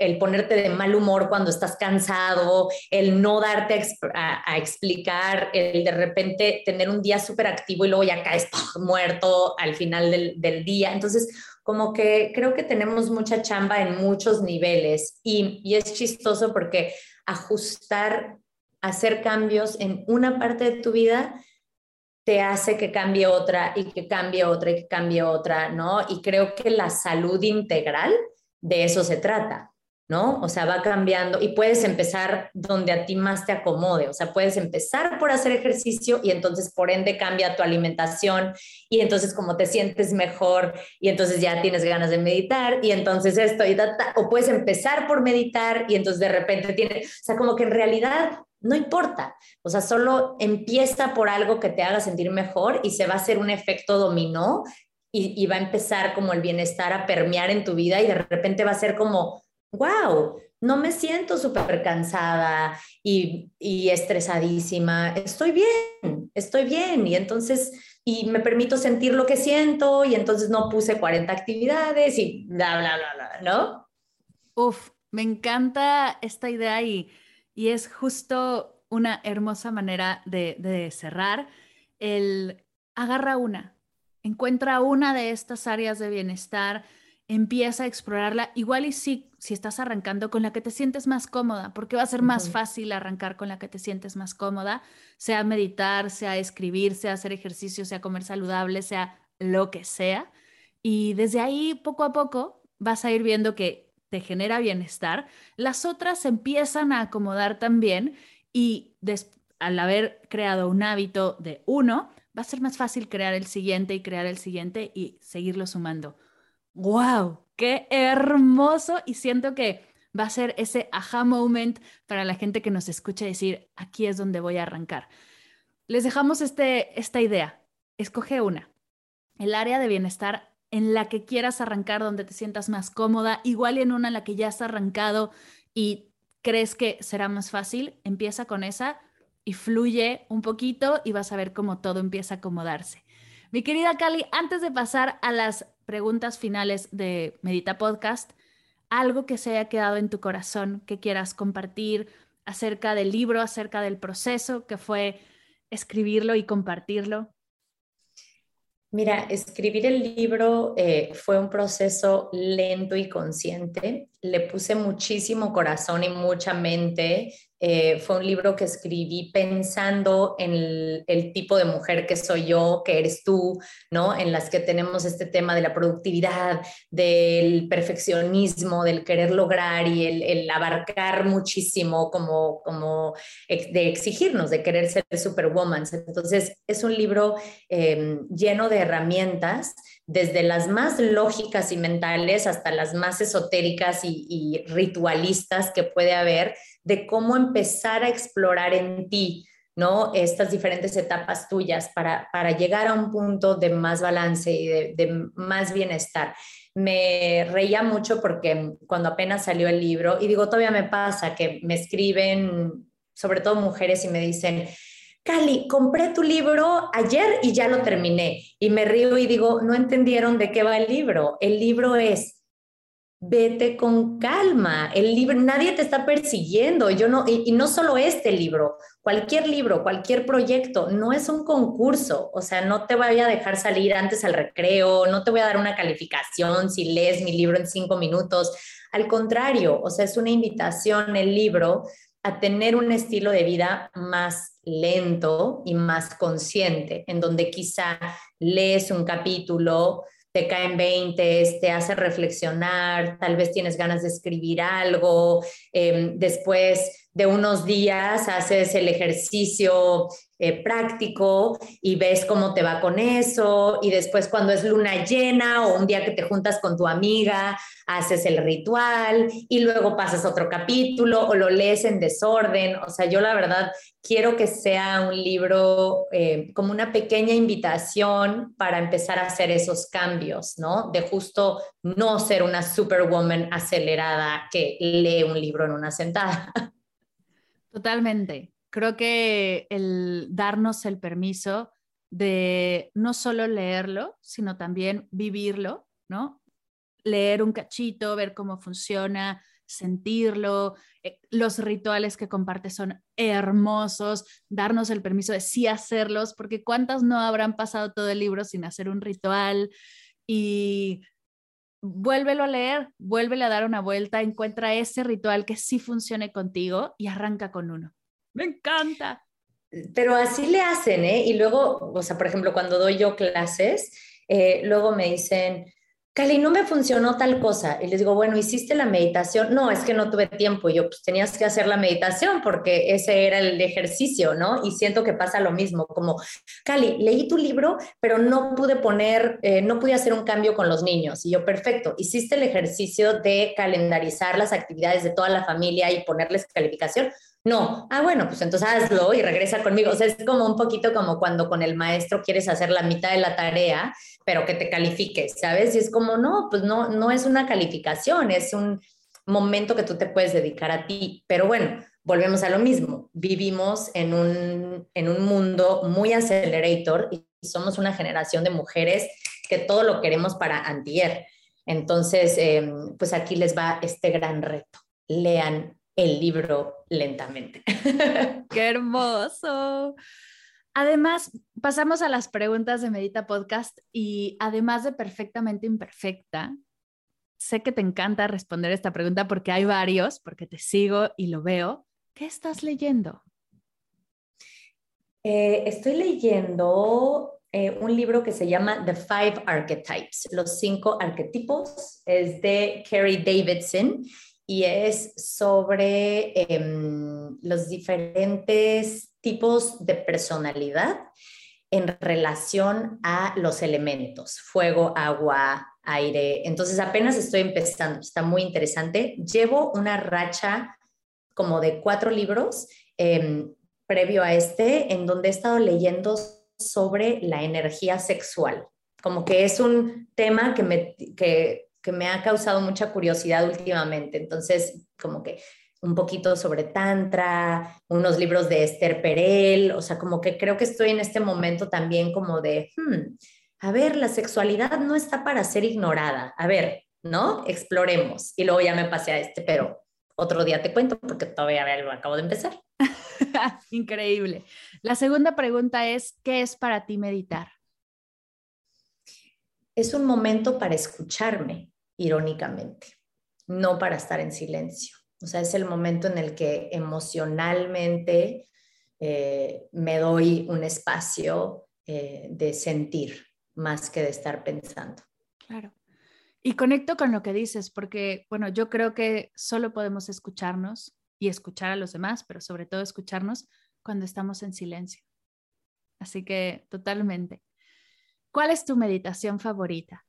el, ponerte de mal humor cuando estás cansado, el no darte a, explicar, el de repente tener un día súper activo y luego ya caes muerto al final del, del, día. Entonces, como que creo que tenemos mucha chamba en muchos niveles y, y es chistoso porque ajustar hacer cambios en una parte de tu vida te hace que cambie otra y que cambie otra y que cambie otra, ¿no? Y creo que la salud integral de eso se trata. ¿no? O sea, va cambiando y puedes empezar donde a ti más te acomode, o sea, puedes empezar por hacer ejercicio y entonces por ende cambia tu alimentación y entonces como te sientes mejor y entonces ya tienes ganas de meditar y entonces esto y o puedes empezar por meditar y entonces de repente tiene, o sea, como que en realidad no importa, o sea, solo empieza por algo que te haga sentir mejor y se va a hacer un efecto dominó y, va a empezar como el bienestar a permear en tu vida y de repente va a ser como wow, no me siento súper cansada y, estresadísima, estoy bien, estoy bien. Y entonces, y me permito sentir lo que siento y entonces no puse 40 actividades y bla, bla, bla, bla, ¿no? Uf, me encanta esta idea y, y es justo una hermosa manera de, de cerrar. El agarra una, encuentra una de estas áreas de bienestar empieza a explorarla. Igual y sí, si estás arrancando con la que te sientes más cómoda, porque va a ser más fácil arrancar con la que te sientes más cómoda, sea meditar, sea escribir, sea hacer ejercicio, sea comer saludable, sea lo que sea. Y desde ahí, poco a poco, vas a ir viendo que te genera bienestar. Las otras empiezan a acomodar también y al haber creado un hábito de uno, va a ser más fácil crear el siguiente y crear el siguiente y seguirlo sumando wow, qué hermoso y siento que va a ser ese aha moment para la gente que nos escucha decir, aquí es donde voy a arrancar. Les dejamos este, esta idea. Escoge una. El área de bienestar en la que quieras arrancar, donde te sientas más cómoda, igual en una en la que ya has arrancado y crees que será más fácil, empieza con esa y fluye un poquito y vas a ver cómo todo empieza a acomodarse. Mi querida Cali, antes de pasar a las preguntas finales de Medita Podcast, algo que se haya quedado en tu corazón que quieras compartir, acerca del libro, acerca del proceso que fue escribirlo y compartirlo? Mira, escribir el libro eh, fue un proceso lento y consciente. Le puse muchísimo corazón y mucha mente eh, fue un libro que escribí pensando en el, tipo de mujer que soy yo, que eres tú, ¿no? En las que tenemos este tema de la productividad, del perfeccionismo, del querer lograr y el, abarcar muchísimo como, como de exigirnos, de querer ser superwoman. Entonces, es un libro em, lleno de herramientas desde las más lógicas y mentales hasta las más esotéricas y, ritualistas que puede haber, de cómo empezar a explorar en ti, ¿no? Estas diferentes etapas tuyas para, para llegar a un punto de más balance y de, de más bienestar. Me reía mucho porque cuando apenas salió el libro, y digo, todavía me pasa que me escriben, sobre todo mujeres, y me dicen, Cali, compré tu libro ayer y ya lo terminé. Y me río y digo, no entendieron de qué va el libro. El libro es, vete con calma. El libro, nadie te está persiguiendo. Yo no, y, y no solo este libro, cualquier libro, cualquier proyecto, no es un concurso. O sea, no te voy a dejar salir antes al recreo, no te voy a dar una calificación si lees mi libro en cinco minutos. Al contrario, o sea, es una invitación el libro a tener un estilo de vida más lento y más consciente, en donde quizá lees un capítulo, te caen 20, te hace reflexionar, tal vez tienes ganas de escribir algo, em, después de unos días haces el ejercicio eh, práctico y ves cómo te va con eso y después cuando es luna llena o un día que te juntas con tu amiga, haces el ritual y luego pasas otro capítulo o lo lees en desorden. O sea, yo la verdad quiero que sea un libro eh, como una pequeña invitación para empezar a hacer esos cambios, ¿no? De justo no ser una superwoman acelerada que lee un libro en una sentada. Totalmente creo que el darnos el permiso de no solo leerlo, sino también vivirlo, ¿no? Leer un cachito, ver cómo funciona, sentirlo. Eh, los rituales que comparte son hermosos, darnos el permiso de sí hacerlos, porque cuántas no habrán pasado todo el libro sin hacer un ritual y vuélvelo a leer, vuélvele a dar una vuelta, encuentra ese ritual que sí funcione contigo y arranca con uno. Me encanta. Pero así le hacen, ¿eh? Y luego, o sea, por ejemplo, cuando doy yo clases, eh, luego me dicen, Cali, no me funcionó tal cosa. Y les digo, bueno, ¿hiciste la meditación? No, es que no tuve tiempo. Y yo, pues tenías que hacer la meditación porque ese era el ejercicio, ¿no? Y siento que pasa lo mismo, como, Cali, leí tu libro, pero no pude poner, eh, no pude hacer un cambio con los niños. Y yo, perfecto, hiciste el ejercicio de calendarizar las actividades de toda la familia y ponerles calificación. No, ah, bueno, pues entonces hazlo y regresa conmigo. O sea, es como un poquito como cuando con el maestro quieres hacer la mitad de la tarea, pero que te califiques, ¿sabes? Y es como, no, pues no, no es una calificación, es un momento que tú te puedes dedicar a ti. Pero bueno, volvemos a lo mismo. Vivimos en un, en un mundo muy accelerator y somos una generación de mujeres que todo lo queremos para antier. Entonces, em, pues aquí les va este gran reto. Lean el libro lentamente. ¡Qué hermoso! Además, pasamos a las preguntas de Medita Podcast y además de perfectamente imperfecta, sé que te encanta responder esta pregunta porque hay varios, porque te sigo y lo veo. ¿Qué estás leyendo? Eh, estoy leyendo eh, un libro que se llama The Five Archetypes, los cinco arquetipos. Es de Carrie Davidson y es sobre em, los diferentes tipos de personalidad en relación a los elementos, fuego, agua, aire. Entonces apenas estoy empezando, está muy interesante. Llevo una racha como de cuatro libros em, previo a este, en donde he estado leyendo sobre la energía sexual. Como que es un tema que me, que que me ha causado mucha curiosidad últimamente. Entonces, como que un poquito sobre Tantra, unos libros de Esther Perel, o sea, como que creo que estoy en este momento también como de, hmm, a ver, la sexualidad no está para ser ignorada, a ver, ¿no? Exploremos. Y luego ya me pasé a este, pero otro día te cuento porque todavía lo acabo de empezar. Increíble. La segunda pregunta es, ¿qué es para ti meditar? Es un momento para escucharme, irónicamente, no para estar en silencio. O sea, es el momento en el que emocionalmente eh, me doy un espacio eh, de sentir más que de estar pensando. Claro. Y conecto con lo que dices, porque, bueno, yo creo que solo podemos escucharnos y escuchar a los demás, pero sobre todo escucharnos cuando estamos en silencio. Así que totalmente. ¿Cuál es tu meditación favorita?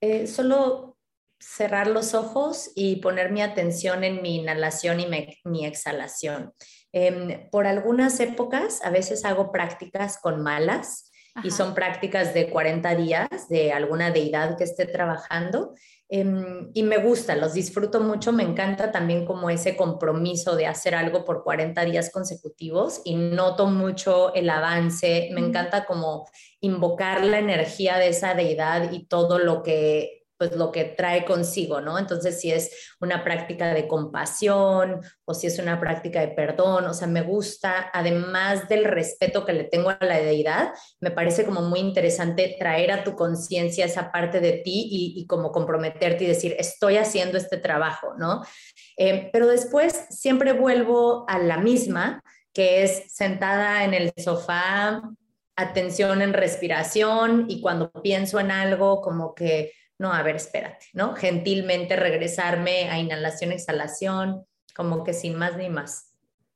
Eh, solo cerrar los ojos y poner mi atención en mi inhalación y mi exhalación. Em, por algunas épocas, a veces hago prácticas con malas y son prácticas de 40 días de alguna deidad que esté trabajando. Em, y me gusta, los disfruto mucho, me encanta también como ese compromiso de hacer algo por 40 días consecutivos y noto mucho el avance, me encanta como invocar la energía de esa deidad y todo lo que pues lo que trae consigo, ¿no? Entonces, si es una práctica de compasión o si es una práctica de perdón, o sea, me gusta, además del respeto que le tengo a la deidad, me parece como muy interesante traer a tu conciencia esa parte de ti y, como comprometerte y decir, estoy haciendo este trabajo, ¿no? Eh, pero después siempre vuelvo a la misma, que es sentada en el sofá, atención en respiración y cuando pienso en algo como que no, a ver, espérate, ¿no? Gentilmente regresarme a inhalación, exhalación, como que sin más ni más.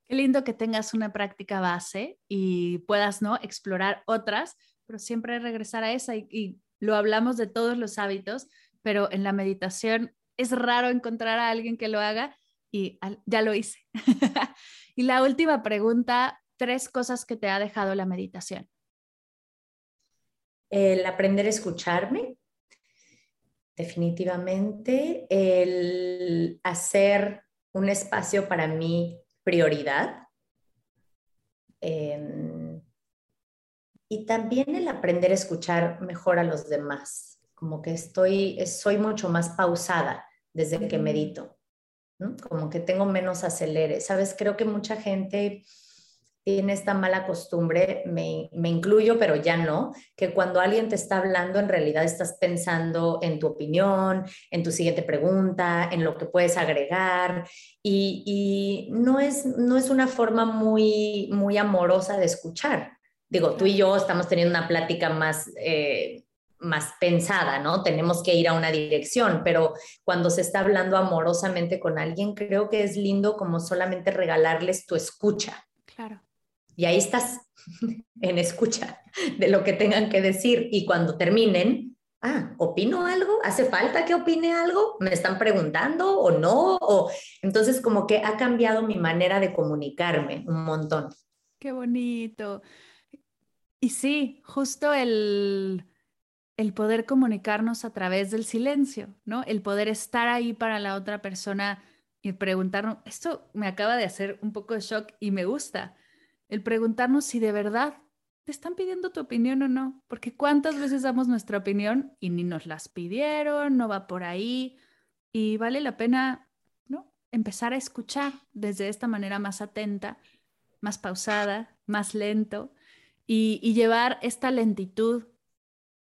Qué lindo que tengas una práctica base y puedas, ¿no? Explorar otras, pero siempre regresar a esa y, lo hablamos de todos los hábitos, pero en la meditación es raro encontrar a alguien que lo haga y ya lo hice. y la última pregunta, tres cosas que te ha dejado la meditación. El aprender a escucharme, definitivamente el hacer un espacio para mí prioridad. Em, y también el aprender a escuchar mejor a los demás, como que estoy, soy mucho más pausada desde que medito, como que tengo menos acelere. Sabes, creo que mucha gente tiene esta mala costumbre, me, incluyo, pero ya no, que cuando alguien te está hablando, en realidad estás pensando en tu opinión, en tu siguiente pregunta, en lo que puedes agregar, y, no, es, no es una forma muy, muy amorosa de escuchar. Digo, tú y yo estamos teniendo una plática más... Eh, más pensada, ¿no? Tenemos que ir a una dirección, pero cuando se está hablando amorosamente con alguien, creo que es lindo como solamente regalarles tu escucha. Claro y ahí estás en escucha de lo que tengan que decir y cuando terminen, ah, ¿opino algo? ¿Hace falta que opine algo? ¿Me están preguntando o no? O, entonces como que ha cambiado mi manera de comunicarme un montón. Qué bonito. Y sí, justo el, el poder comunicarnos a través del silencio, ¿no? El poder estar ahí para la otra persona y preguntarnos, esto me acaba de hacer un poco de shock y me gusta el preguntarnos si de verdad te están pidiendo tu opinión o no, porque cuántas veces damos nuestra opinión y ni nos las pidieron, no va por ahí y vale la pena, ¿no? Empezar a escuchar desde esta manera más atenta, más pausada, más lento y, llevar esta lentitud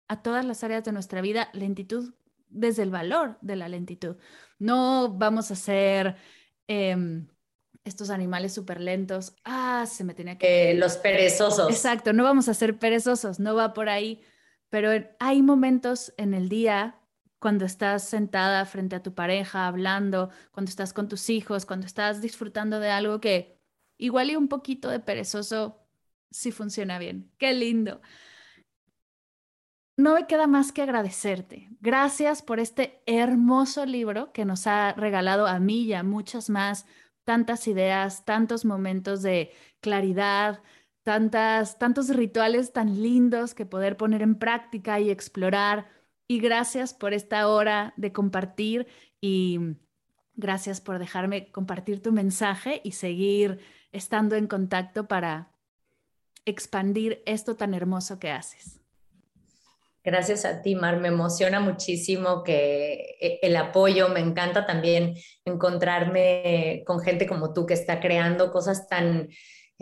a todas las áreas de nuestra vida, lentitud desde el valor de la lentitud. No vamos a ser em, estos animales súper lentos, ah, se me tenía que... Eh, los perezosos. Exacto, no vamos a ser perezosos, no va por ahí, pero hay momentos en el día cuando estás sentada frente a tu pareja hablando, cuando estás con tus hijos, cuando estás disfrutando de algo que igual y un poquito de perezoso sí funciona bien. Qué lindo. No me queda más que agradecerte. Gracias por este hermoso libro que nos ha regalado a mí y a muchas más tantas ideas, tantos momentos de claridad, tantas, tantos rituales tan lindos que poder poner en práctica y explorar. Y gracias por esta hora de compartir y gracias por dejarme compartir tu mensaje y seguir estando en contacto para expandir esto tan hermoso que haces. Gracias a ti, Mar. Me emociona muchísimo que eh, el apoyo, me encanta también encontrarme con gente como tú que está creando cosas tan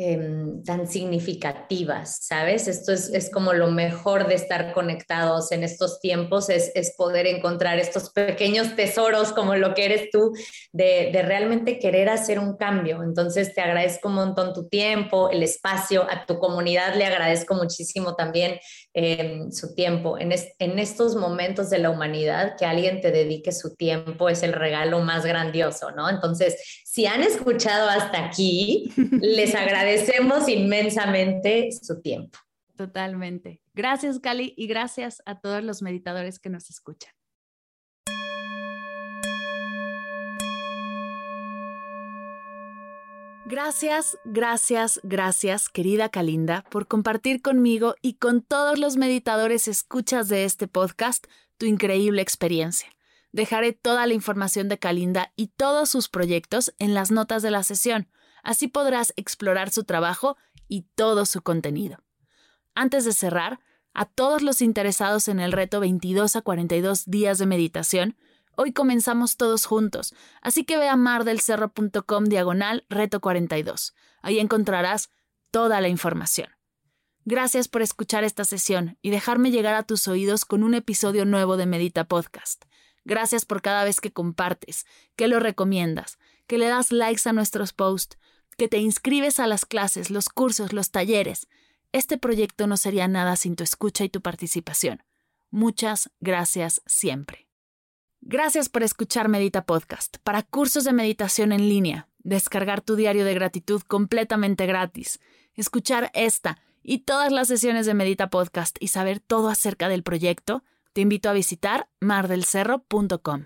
Em, tan significativas, ¿sabes? Esto es, es, como lo mejor de estar conectados en estos tiempos, es, es, poder encontrar estos pequeños tesoros como lo que eres tú, de, de, realmente querer hacer un cambio. Entonces, te agradezco un montón tu tiempo, el espacio, a tu comunidad le agradezco muchísimo también em, su tiempo. En, en estos momentos de la humanidad, que alguien te dedique su tiempo es el regalo más grandioso, ¿no? Entonces, si han escuchado hasta aquí, les agradecemos inmensamente su tiempo. Totalmente. Gracias, Cali, y gracias a todos los meditadores que nos escuchan. Gracias, gracias, gracias, querida Kalinda, por compartir conmigo y con todos los meditadores escuchas de este podcast tu increíble experiencia. Dejaré toda la información de Kalinda y todos sus proyectos en las notas de la sesión, así podrás explorar su trabajo y todo su contenido. Antes de cerrar, a todos los interesados en el reto 22 a 42 días de meditación, hoy comenzamos todos juntos, así que ve a mardelcerro.com diagonal reto 42. Ahí encontrarás toda la información. Gracias por escuchar esta sesión y dejarme llegar a tus oídos con un episodio nuevo de Medita Podcast. Gracias por cada vez que compartes, que lo recomiendas, que le das likes a nuestros posts, que te inscribes a las clases, los cursos, los talleres. Este proyecto no sería nada sin tu escucha y tu participación. Muchas gracias siempre. Gracias por escuchar Medita Podcast. Para cursos de meditación en línea, descargar tu diario de gratitud completamente gratis, escuchar esta y todas las sesiones de Medita Podcast y saber todo acerca del proyecto, te invito a visitar mardelcerro.com.